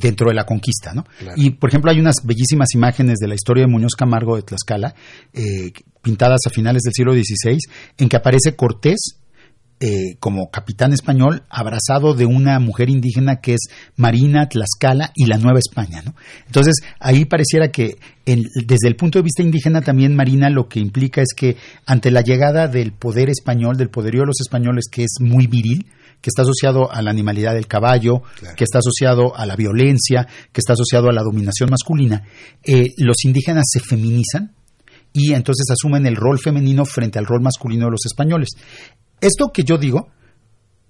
dentro de la conquista, ¿no? Y por ejemplo hay unas bellísimas imágenes de la historia de Muñoz Camargo de Tlaxcala, eh, pintadas a finales del siglo XVI, en que aparece Cortés eh, como capitán español abrazado de una mujer indígena que es Marina Tlaxcala y la Nueva España. ¿no? Entonces, ahí pareciera que desde el punto de vista indígena también Marina lo que implica es que ante la llegada del poder español, del poderío de los españoles que es muy viril, que está asociado a la animalidad del caballo, que está asociado a la violencia, que está asociado a la dominación masculina, eh, los indígenas se feminizan y entonces asumen el rol femenino frente al rol masculino de los españoles. Esto que yo digo,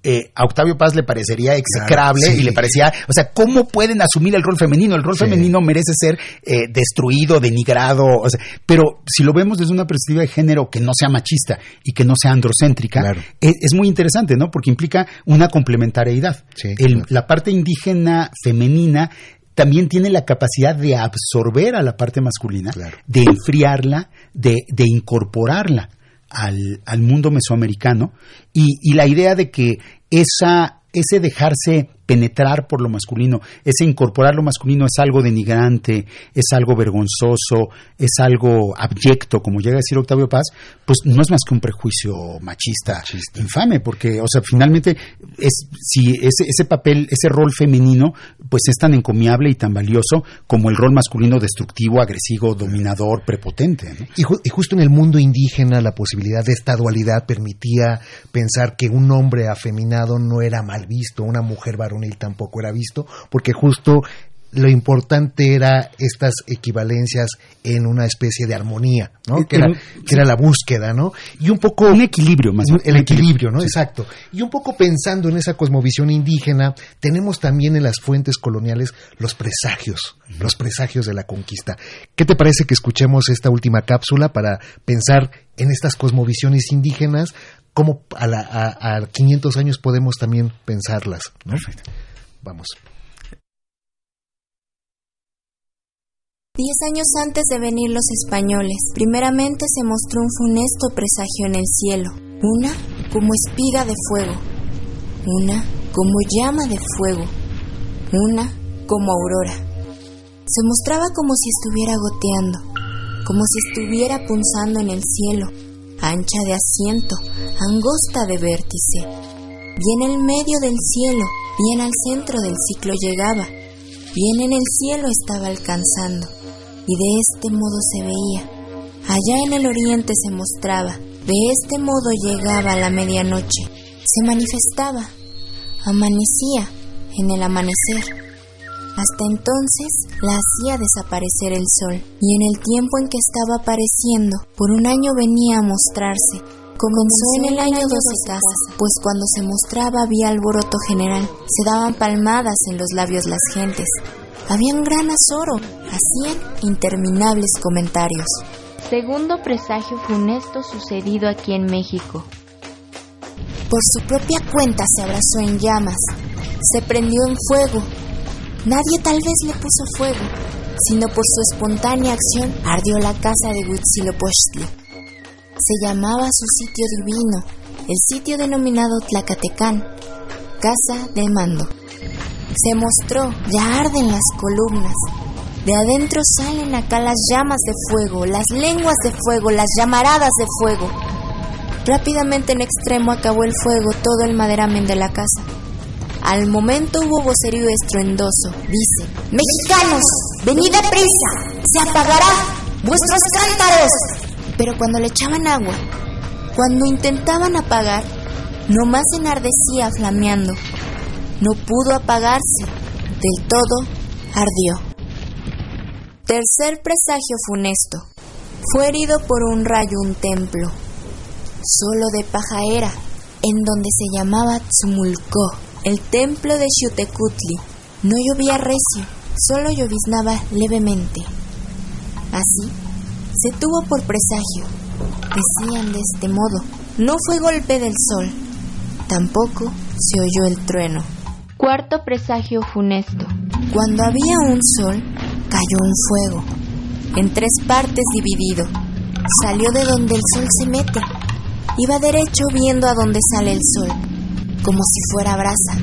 eh, a Octavio Paz le parecería execrable y le parecía, o sea, ¿cómo pueden asumir el rol femenino? El rol femenino merece ser eh, destruido, denigrado, o sea, pero si lo vemos desde una perspectiva de género que no sea machista y que no sea androcéntrica, eh, es, muy interesante, ¿no? Porque implica una complementariedad. La parte indígena femenina también tiene la capacidad de absorber a la parte masculina, de enfriarla, de, de incorporarla al, al mundo mesoamericano y, y, la idea de que esa, ese dejarse penetrar por lo masculino, ese incorporar lo masculino es algo denigrante, es algo vergonzoso, es algo abyecto, como llega a decir Octavio Paz, pues no es más que un prejuicio machista, infame, porque, o sea, finalmente, es, si ese, ese papel, ese rol femenino, pues es tan encomiable y tan valioso como el rol masculino destructivo, agresivo, dominador, prepotente. Y, y justo en el mundo indígena la posibilidad de esta dualidad permitía pensar que un hombre afeminado no era mal visto, una mujer tampoco era visto, porque justo lo importante era estas equivalencias en una especie de armonía, ¿no? Que era, que era la búsqueda, ¿no? Y un poco... Un equilibrio más. El equilibrio, ¿no? Exacto. Y un poco pensando en esa cosmovisión indígena, tenemos también en las fuentes coloniales los presagios, los presagios de la conquista. ¿Qué te parece que escuchemos esta última cápsula para pensar en estas cosmovisiones indígenas, cómo a, la, a, a 500 años podemos también pensarlas? ¿no? Perfecto. Vamos. Diez años antes de venir los españoles, primeramente se mostró un funesto presagio en el cielo, una como espiga de fuego, una como llama de fuego, una como aurora. Se mostraba como si estuviera goteando, como si estuviera punzando en el cielo, ancha de asiento, angosta de vértice. Y en el medio del cielo, bien al centro del ciclo llegaba, bien en el cielo estaba alcanzando y de este modo se veía. Allá en el oriente se mostraba, de este modo llegaba la medianoche, se manifestaba, amanecía en el amanecer. Hasta entonces la hacía desaparecer el sol, y en el tiempo en que estaba apareciendo, por un año venía a mostrarse. Comenzó en el año doce casas, pues cuando se mostraba había alboroto general, se daban palmadas en los labios las gentes, había un gran azoro, hacían interminables comentarios. Segundo presagio funesto sucedido aquí en México. Por su propia cuenta se abrazó en llamas, se prendió en fuego. Nadie tal vez le puso fuego, sino por su espontánea acción ardió la casa de Huitzilopochtli. Se llamaba su sitio divino, el sitio denominado Tlacatecán, casa de mando. Se mostró, ya arden las columnas. De adentro salen acá las llamas de fuego, las lenguas de fuego, las llamaradas de fuego. Rápidamente en extremo acabó el fuego todo el maderamen de la casa. Al momento hubo vocerío estruendoso. Dice, Mexicanos, venid a prisa, se apagará vuestros cántaros. Pero cuando le echaban agua, cuando intentaban apagar, nomás enardecía flameando no pudo apagarse, del todo ardió. Tercer presagio funesto. Fue herido por un rayo un templo, solo de paja era, en donde se llamaba Tzumulcó, el templo de Xutecutli. No llovía recio, solo lloviznaba levemente. Así, se tuvo por presagio. Decían de este modo, no fue golpe del sol, tampoco se oyó el trueno. Cuarto presagio funesto. Cuando había un sol, cayó un fuego, en tres partes dividido. Salió de donde el sol se mete. Iba derecho viendo a donde sale el sol, como si fuera brasa.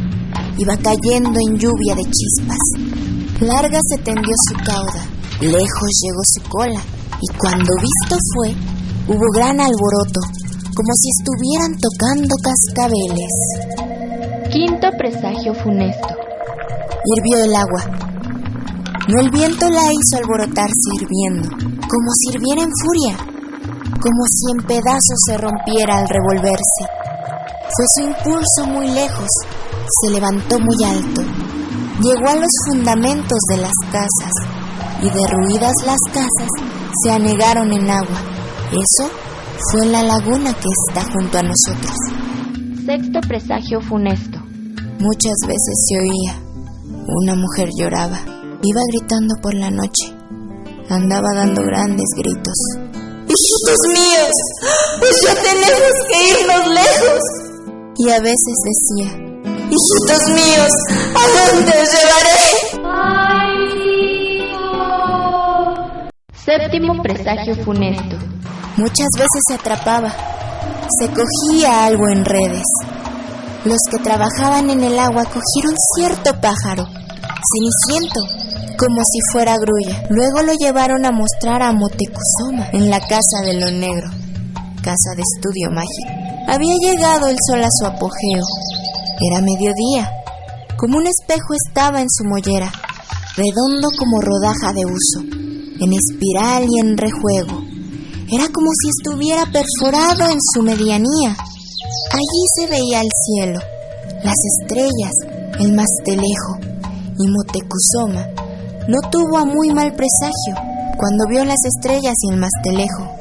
Iba cayendo en lluvia de chispas. Larga se tendió su cauda, lejos llegó su cola, y cuando visto fue, hubo gran alboroto, como si estuvieran tocando cascabeles. Quinto presagio funesto. Hirvió el agua. No el viento la hizo alborotarse hirviendo, como si hirviera en furia, como si en pedazos se rompiera al revolverse. Fue su impulso muy lejos, se levantó muy alto, llegó a los fundamentos de las casas y derruidas las casas se anegaron en agua. Eso fue en la laguna que está junto a nosotros. Sexto presagio funesto. Muchas veces se oía. Una mujer lloraba. Iba gritando por la noche. Andaba dando grandes gritos. ¡Hijitos míos! Pues ya tenemos que irnos lejos. Y a veces decía, ¡Hijitos míos! ¿A dónde os llevaré? Séptimo presagio funesto. Muchas veces se atrapaba. Se cogía algo en redes. Los que trabajaban en el agua cogieron cierto pájaro, ceniciento, como si fuera grulla. Luego lo llevaron a mostrar a Motecuzoma en la casa de lo negro, casa de estudio mágico. Había llegado el sol a su apogeo. Era mediodía. Como un espejo estaba en su mollera, redondo como rodaja de uso, en espiral y en rejuego. Era como si estuviera perforado en su medianía. Allí se veía el cielo, las estrellas, el mastelejo, y Motecuzoma no tuvo a muy mal presagio cuando vio las estrellas y el mastelejo.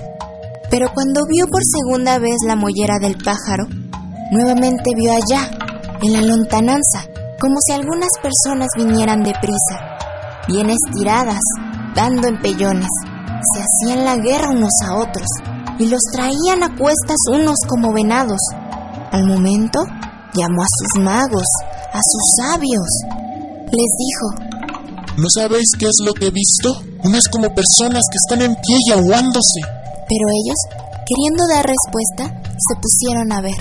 Pero cuando vio por segunda vez la mollera del pájaro, nuevamente vio allá, en la lontananza, como si algunas personas vinieran deprisa, bien estiradas, dando empellones. Se hacían la guerra unos a otros y los traían a cuestas unos como venados. Al momento, llamó a sus magos, a sus sabios. Les dijo, ¿no sabéis qué es lo que he visto? Unas como personas que están en pie y aguándose. Pero ellos, queriendo dar respuesta, se pusieron a ver.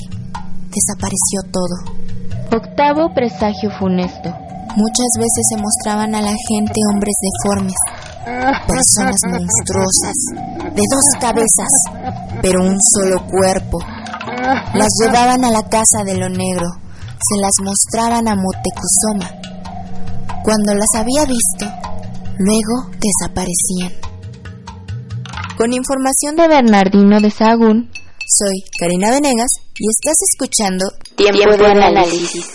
Desapareció todo. Octavo presagio funesto. Muchas veces se mostraban a la gente hombres deformes, personas monstruosas, de dos cabezas, pero un solo cuerpo. Las llevaban a la casa de lo negro, se las mostraban a Motecuzoma. Cuando las había visto, luego desaparecían. Con información de Bernardino de Sahagún, soy Karina Venegas y estás escuchando Tiempo, de análisis.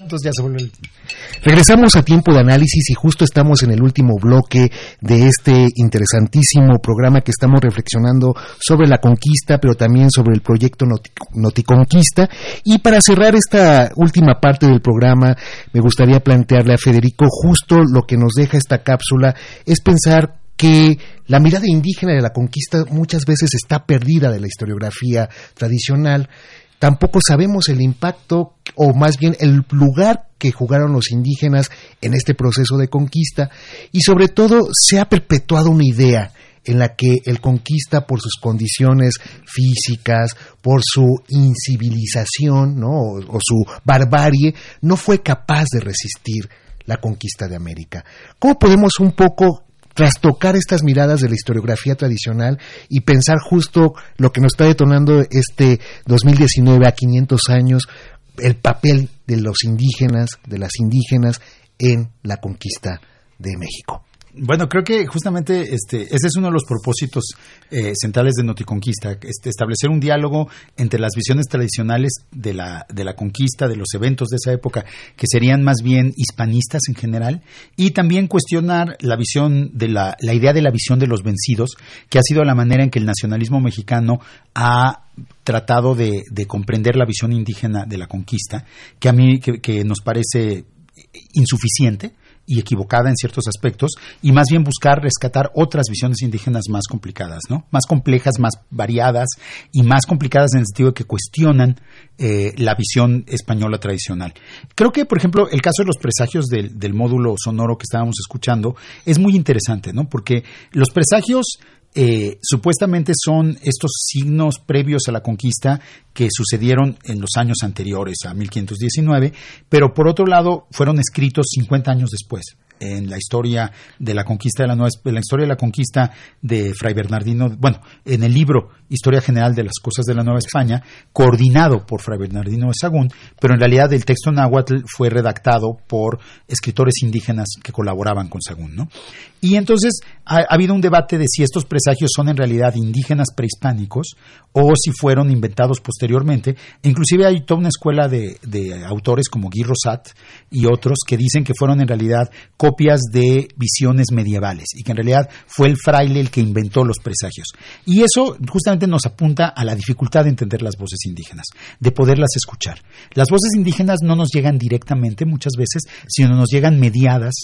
Entonces ya se vuelve el... Regresamos a tiempo de análisis y justo estamos en el último bloque de este interesantísimo programa que estamos reflexionando sobre la conquista, pero también sobre el proyecto Noti- Noticonquista. Y para cerrar esta última parte del programa, me gustaría plantearle a Federico justo lo que nos deja esta cápsula es pensar que la mirada indígena de la conquista muchas veces está perdida de la historiografía tradicional. Tampoco sabemos el impacto o más bien el lugar que jugaron los indígenas en este proceso de conquista y sobre todo se ha perpetuado una idea en la que el conquista por sus condiciones físicas, por su incivilización, ¿no? o, o su barbarie, no fue capaz de resistir la conquista de América. ¿Cómo podemos un poco trastocar estas miradas de la historiografía tradicional y pensar justo lo que nos está detonando este 2019 a 500 años, el papel de los indígenas, de las indígenas en la conquista de México. Bueno, creo que justamente este, ese es uno de los propósitos eh, centrales de Noticonquista, este, establecer un diálogo entre las visiones tradicionales de la, de la conquista, de los eventos de esa época, que serían más bien hispanistas en general, y también cuestionar la visión de la, la idea de la visión de los vencidos, que ha sido la manera en que el nacionalismo mexicano ha tratado de, de comprender la visión indígena de la conquista, que a mí que, que nos parece insuficiente y equivocada en ciertos aspectos y más bien buscar rescatar otras visiones indígenas más complicadas, ¿no? Más complejas, más variadas y más complicadas en el sentido de que cuestionan eh, la visión española tradicional. Creo que, por ejemplo, el caso de los presagios del, del módulo sonoro que estábamos escuchando es muy interesante, ¿no? Porque los presagios eh, supuestamente son estos signos previos a la conquista que sucedieron en los años anteriores a 1519, pero por otro lado fueron escritos 50 años después en la historia de la conquista de la nueva en la historia de la conquista de Fray Bernardino, bueno, en el libro Historia General de las Cosas de la Nueva España, coordinado por Fray Bernardino de Sagún, pero en realidad el texto náhuatl fue redactado por escritores indígenas que colaboraban con Sagún, ¿no? Y entonces ha, ha habido un debate de si estos presagios son en realidad indígenas prehispánicos o si fueron inventados posteriormente. Inclusive hay toda una escuela de, de autores como Guy Rosat y otros que dicen que fueron en realidad copias de visiones medievales y que en realidad fue el fraile el que inventó los presagios. Y eso justamente nos apunta a la dificultad de entender las voces indígenas, de poderlas escuchar. Las voces indígenas no nos llegan directamente muchas veces, sino nos llegan mediadas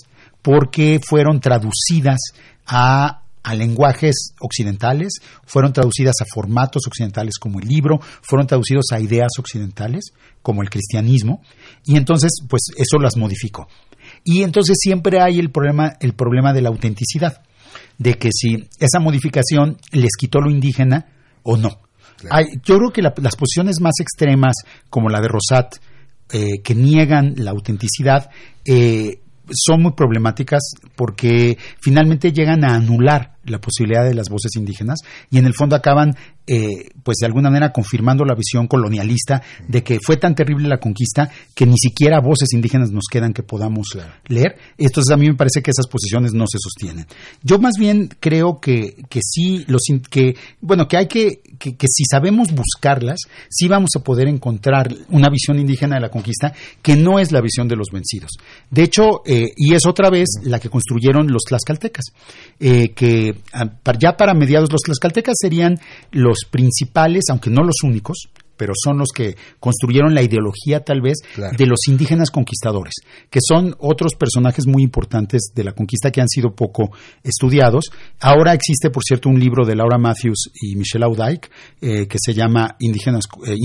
porque fueron traducidas a a lenguajes occidentales, fueron traducidas a formatos occidentales como el libro, fueron traducidos a ideas occidentales como el cristianismo, y entonces pues eso las modificó. Y entonces siempre hay el problema, el problema de la autenticidad, de que si esa modificación les quitó lo indígena o no. Hay, yo creo que la- las posiciones más extremas, como la de Rosat, eh, que niegan la autenticidad, eh, son muy problemáticas porque finalmente llegan a anular la posibilidad de las voces indígenas y en el fondo acaban, eh, pues de alguna manera confirmando la visión colonialista de que fue tan terrible la conquista que ni siquiera voces indígenas nos quedan que podamos leer. Entonces a mí me parece que esas posiciones no se sostienen. Yo más bien creo que, que sí, los, que, bueno, que hay que, que, que si sabemos buscarlas, sí vamos a poder encontrar una visión indígena de la conquista que no es la visión de los vencidos. De hecho, eh, y es otra vez la que construyeron los tlaxcaltecas, eh, que ya para mediados los tlaxcaltecas serían los principales, aunque no los únicos, pero son los que construyeron la ideología tal vez Claro. de los indígenas conquistadores, que son otros personajes muy importantes de la conquista que han sido poco estudiados. Ahora existe, por cierto, un libro de Laura Matthews y Michelle Audike eh, que se llama Indígenas, eh,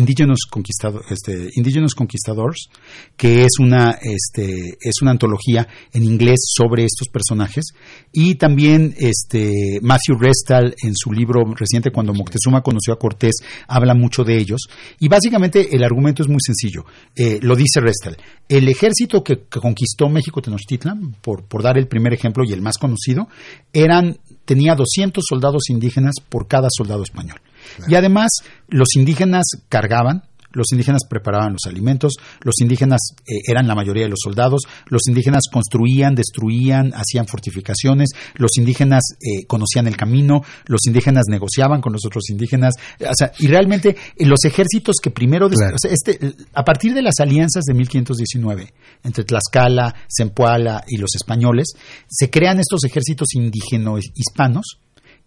Conquistado- este, Indigenous Conquistadors, que es una, este, es una antología en inglés sobre estos personajes. Y también este, Matthew Restal, en su libro reciente, Cuando Moctezuma conoció a Cortés, habla mucho de ellos. Y básicamente el argumento es muy sencillo. Eh, lo dice Restal. El ejército que, que conquistó México Tenochtitlan, por, por dar el primer ejemplo y el más conocido, eran, tenía 200 soldados indígenas por cada soldado español. Y además, los indígenas cargaban, los indígenas preparaban los alimentos, los indígenas eh, eran la mayoría de los soldados, los indígenas construían, destruían, hacían fortificaciones, los indígenas eh, conocían el camino, los indígenas negociaban con los otros indígenas, o sea, y realmente eh, los ejércitos que primero, Claro. o sea, este, a partir de las alianzas de 1519 entre Tlaxcala, Zempoala y los españoles, se crean estos ejércitos indígeno hispanos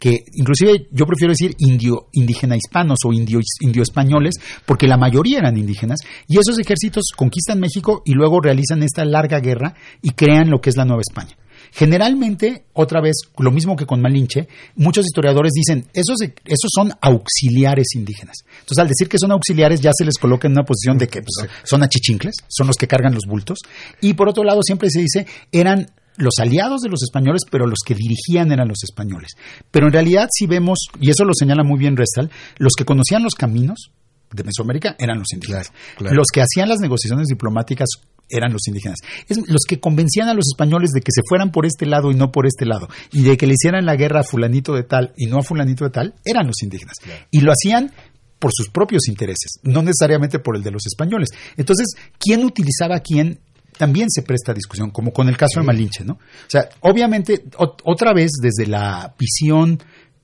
que inclusive yo prefiero decir indio indígena hispanos o indio, indio españoles porque la mayoría eran indígenas y esos ejércitos conquistan México y luego realizan esta larga guerra y crean lo que es la Nueva España. Generalmente, otra vez, lo mismo que con Malinche, muchos historiadores dicen, esos, esos son auxiliares indígenas. Entonces, al decir que son auxiliares, ya se les coloca en una posición de que pues, son achichincles, son los que cargan los bultos. Y por otro lado, siempre se dice, eran los aliados de los españoles, pero los que dirigían eran los españoles. Pero en realidad, si vemos, y eso lo señala muy bien Restal, los que conocían los caminos de Mesoamérica eran los indígenas. Claro, claro. Los que hacían las negociaciones diplomáticas eran los indígenas. Es los que convencían a los españoles de que se fueran por este lado y no por este lado, y de que le hicieran la guerra a fulanito de tal y no a fulanito de tal, eran los indígenas. Y lo hacían por sus propios intereses, no necesariamente por el de los españoles. Entonces, ¿quién utilizaba a quién? También se presta a discusión, como con el caso de Malinche, ¿no? O sea, obviamente, ot- otra vez, desde la visión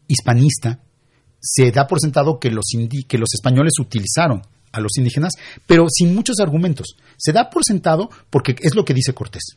hispanista, se da por sentado que los, que los españoles utilizaron a los indígenas, pero sin muchos argumentos. Se da por sentado porque es lo que dice Cortés.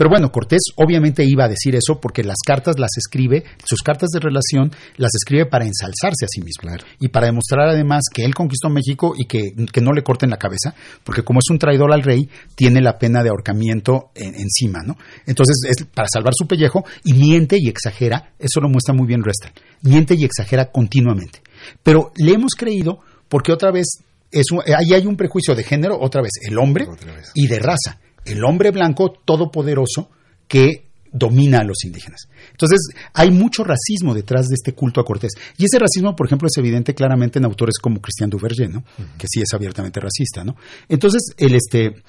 Pero bueno, Cortés obviamente iba a decir eso porque las cartas las escribe, sus cartas de relación las escribe para ensalzarse a sí mismo Claro. y para demostrar además que él conquistó México y que, que no le corten la cabeza, porque como es un traidor al rey, tiene la pena de ahorcamiento en- encima, ¿no? Entonces es para salvar su pellejo y miente y exagera, eso lo muestra muy bien Restal, miente y exagera continuamente. Pero le hemos creído porque otra vez es un- ahí hay un prejuicio de género, otra vez, el hombre vez. y de raza. El hombre blanco todopoderoso que domina a los indígenas. Entonces, hay mucho racismo detrás de este culto a Cortés. Y ese racismo, por ejemplo, es evidente claramente en autores como Christian Duverger, ¿no? Que sí es abiertamente racista, ¿no? Entonces, el este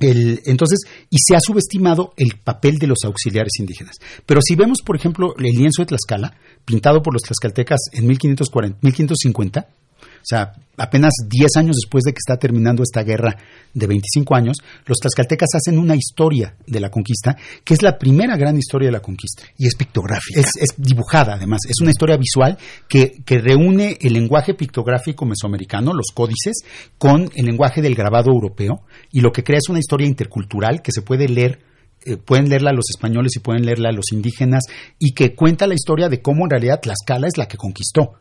el, entonces, y se ha subestimado el papel de los auxiliares indígenas. Pero si vemos, por ejemplo, el lienzo de Tlaxcala, pintado por los tlaxcaltecas en 1540, 1550, o sea, apenas 10 años después de que está terminando esta guerra de 25 años, los tlaxcaltecas hacen una historia de la conquista, que es la primera gran historia de la conquista. Y es pictográfica. Es, es dibujada, además. Es una historia visual que, que reúne el lenguaje pictográfico mesoamericano, los códices, con el lenguaje del grabado europeo, y lo que crea es una historia intercultural que se puede leer. eh, pueden leerla los españoles y pueden leerla los indígenas, y que cuenta la historia de cómo en realidad Tlaxcala es la que conquistó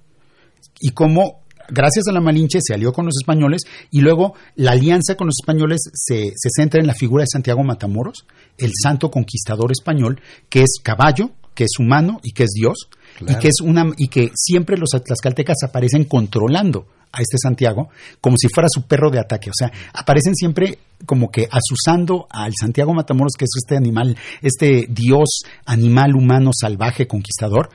y cómo gracias a la Malinche se alió con los españoles y luego la alianza con los españoles se, se centra en la figura de Santiago Matamoros, el santo conquistador español, que es caballo, que es humano y que es Dios, Claro. y que es una y que siempre los tlaxcaltecas aparecen controlando a este Santiago como si fuera su perro de ataque, o sea, aparecen siempre como que asusando al Santiago Matamoros, que es este animal, este dios animal humano salvaje conquistador,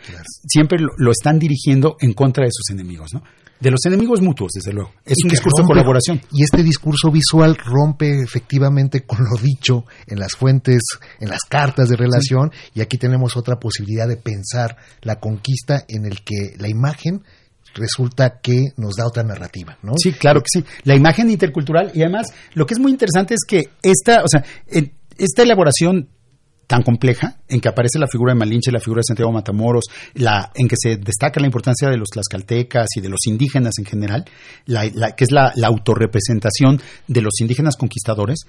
siempre lo, lo están dirigiendo en contra de sus enemigos, ¿no? De los enemigos mutuos, desde luego. Es Y un discurso de colaboración. Y este discurso visual rompe efectivamente con lo dicho en las fuentes, en las cartas de relación, y aquí tenemos otra posibilidad de pensar la conquista en el que la imagen resulta que nos da otra narrativa, ¿no? Sí, claro que sí. La imagen intercultural y además lo que es muy interesante es que esta, o sea, esta elaboración tan compleja en que aparece la figura de Malinche, la figura de Santiago Matamoros, la, en que se destaca la importancia de los tlaxcaltecas y de los indígenas en general, la, que es la, la autorrepresentación de los indígenas conquistadores,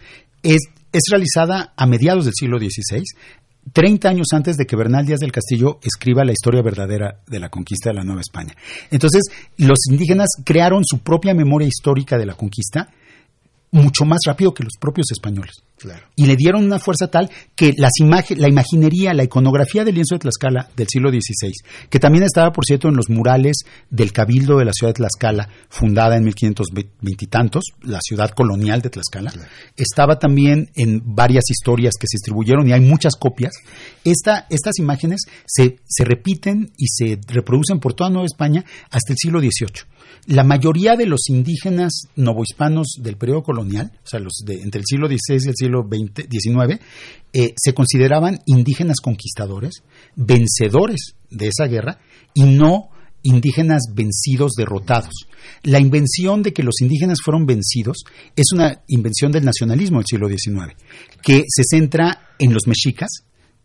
es, es realizada a mediados del siglo XVI, 30 años antes de que Bernal Díaz del Castillo escriba la historia verdadera de la conquista de la Nueva España. Entonces, los indígenas crearon su propia memoria histórica de la conquista mucho más rápido que los propios españoles. Claro. Y le dieron una fuerza tal que las la imaginería, la iconografía del lienzo de Tlaxcala del siglo XVI, que también estaba, por cierto, en los murales del Cabildo de la ciudad de Tlaxcala, fundada en 1520 y tantos, la ciudad colonial de Tlaxcala, estaba también en varias historias que se distribuyeron y hay muchas copias. Esta, estas imágenes se, se repiten y se reproducen por toda Nueva España hasta el siglo XVIII. La mayoría de los indígenas novohispanos del periodo colonial, o sea, los de entre el siglo XVI y el siglo XX, XIX, eh, se consideraban indígenas conquistadores, vencedores de esa guerra y no indígenas vencidos, derrotados. La invención de que los indígenas fueron vencidos es una invención del nacionalismo del siglo XIX, que se centra en los mexicas,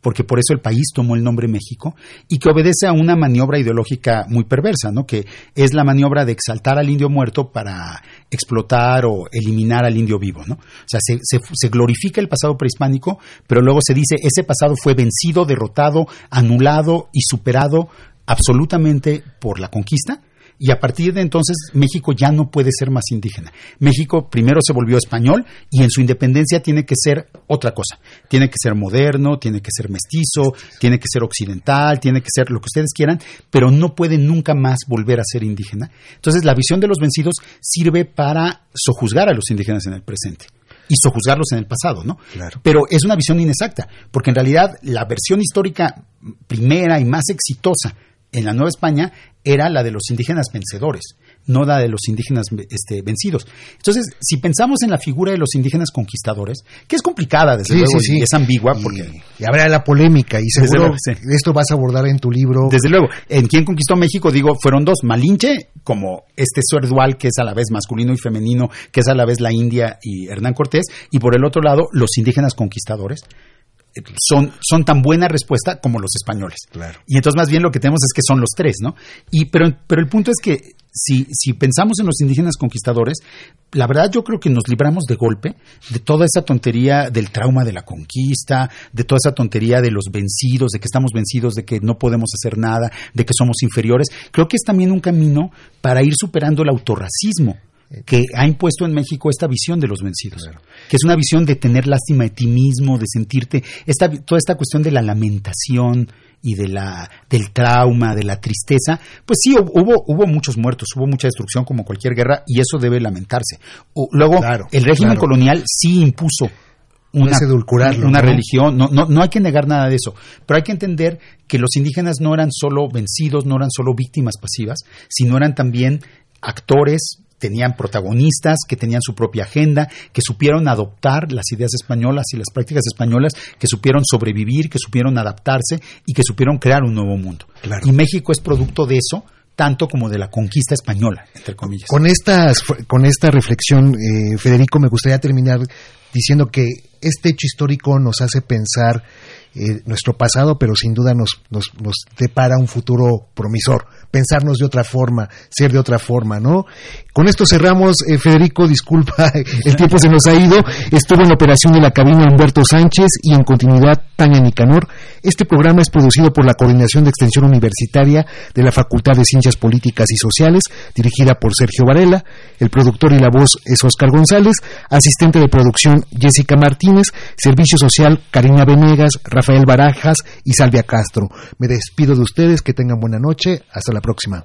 porque por eso el país tomó el nombre México, y que obedece a una maniobra ideológica muy perversa, ¿no? que es la maniobra de exaltar al indio muerto para explotar o eliminar al indio vivo. ¿no? O sea, se, se- glorifica el pasado prehispánico, pero luego se dice ese pasado fue vencido, derrotado, anulado y superado absolutamente por la conquista. Y a partir de entonces México ya no puede ser más indígena. México primero se volvió español y en su independencia tiene que ser otra cosa. Tiene que ser moderno, tiene que ser mestizo, tiene que ser occidental, tiene que ser lo que ustedes quieran, pero no puede nunca más volver a ser indígena. Entonces la visión de los vencidos sirve para sojuzgar a los indígenas en el presente y sojuzgarlos en el pasado, ¿no? Claro. Pero es una visión inexacta, porque en realidad la versión histórica primera y más exitosa en la Nueva España era la de los indígenas vencedores, no la de los indígenas este, vencidos. Entonces, si pensamos en la figura de los indígenas conquistadores, que es complicada, desde Sí, luego, sí, es ambigua, Y- porque Y habrá la polémica y seguro luego, sí. esto vas a abordar en tu libro. Desde luego, en quien conquistó México, digo, fueron dos, Malinche, como este suer dual que es a la vez masculino y femenino, que es a la vez la India y Hernán Cortés, y por el otro lado, los indígenas conquistadores. Son, son tan buena respuesta como los españoles. Claro. Y entonces más bien lo que tenemos es que son los tres, ¿no? Y, pero, pero el punto es que si, si pensamos en los indígenas conquistadores, la verdad yo creo que nos libramos de golpe de toda esa tontería del trauma de la conquista, de toda esa tontería de los vencidos, de que estamos vencidos, de que no podemos hacer nada, de que somos inferiores. Creo que es también un camino para ir superando el autorracismo que ha impuesto en México esta visión de los vencidos, que es una visión de tener lástima de ti mismo, de sentirte, esta, toda esta cuestión de la lamentación y de la, del trauma, de la tristeza, pues sí, hubo, hubo muchos muertos, hubo mucha destrucción como cualquier guerra y eso debe lamentarse. O- luego, Claro, el régimen claro. colonial sí impuso una, una ¿no? religión, no, no, no hay que negar nada de eso, pero hay que entender que los indígenas no eran solo vencidos, no eran solo víctimas pasivas, sino eran también actores, tenían protagonistas, que tenían su propia agenda, que supieron adoptar las ideas españolas y las prácticas españolas, que supieron sobrevivir, que supieron adaptarse y que supieron crear un nuevo mundo. Claro. Y México es producto de eso, tanto como de la conquista española, entre comillas. Con, estas, con esta reflexión, eh, Federico, me gustaría terminar diciendo que este hecho histórico nos hace pensar eh, nuestro pasado, pero sin duda nos, nos, nos depara un futuro promisor. Pensarnos de otra forma, ser de otra forma, ¿no? Con esto cerramos, eh, Federico, disculpa, el tiempo se nos ha ido. Estuvo en la operación de la cabina Humberto Sánchez y en continuidad Tania Nicanor. Este programa es producido por la Coordinación de Extensión Universitaria de la Facultad de Ciencias Políticas y Sociales, dirigida por Sergio Varela. El productor y la voz es Oscar González, asistente de producción Jessica Martínez, servicio social Karina Venegas, Rafael Barajas y Salvia Castro. Me despido de ustedes, que tengan buena noche, hasta la próxima.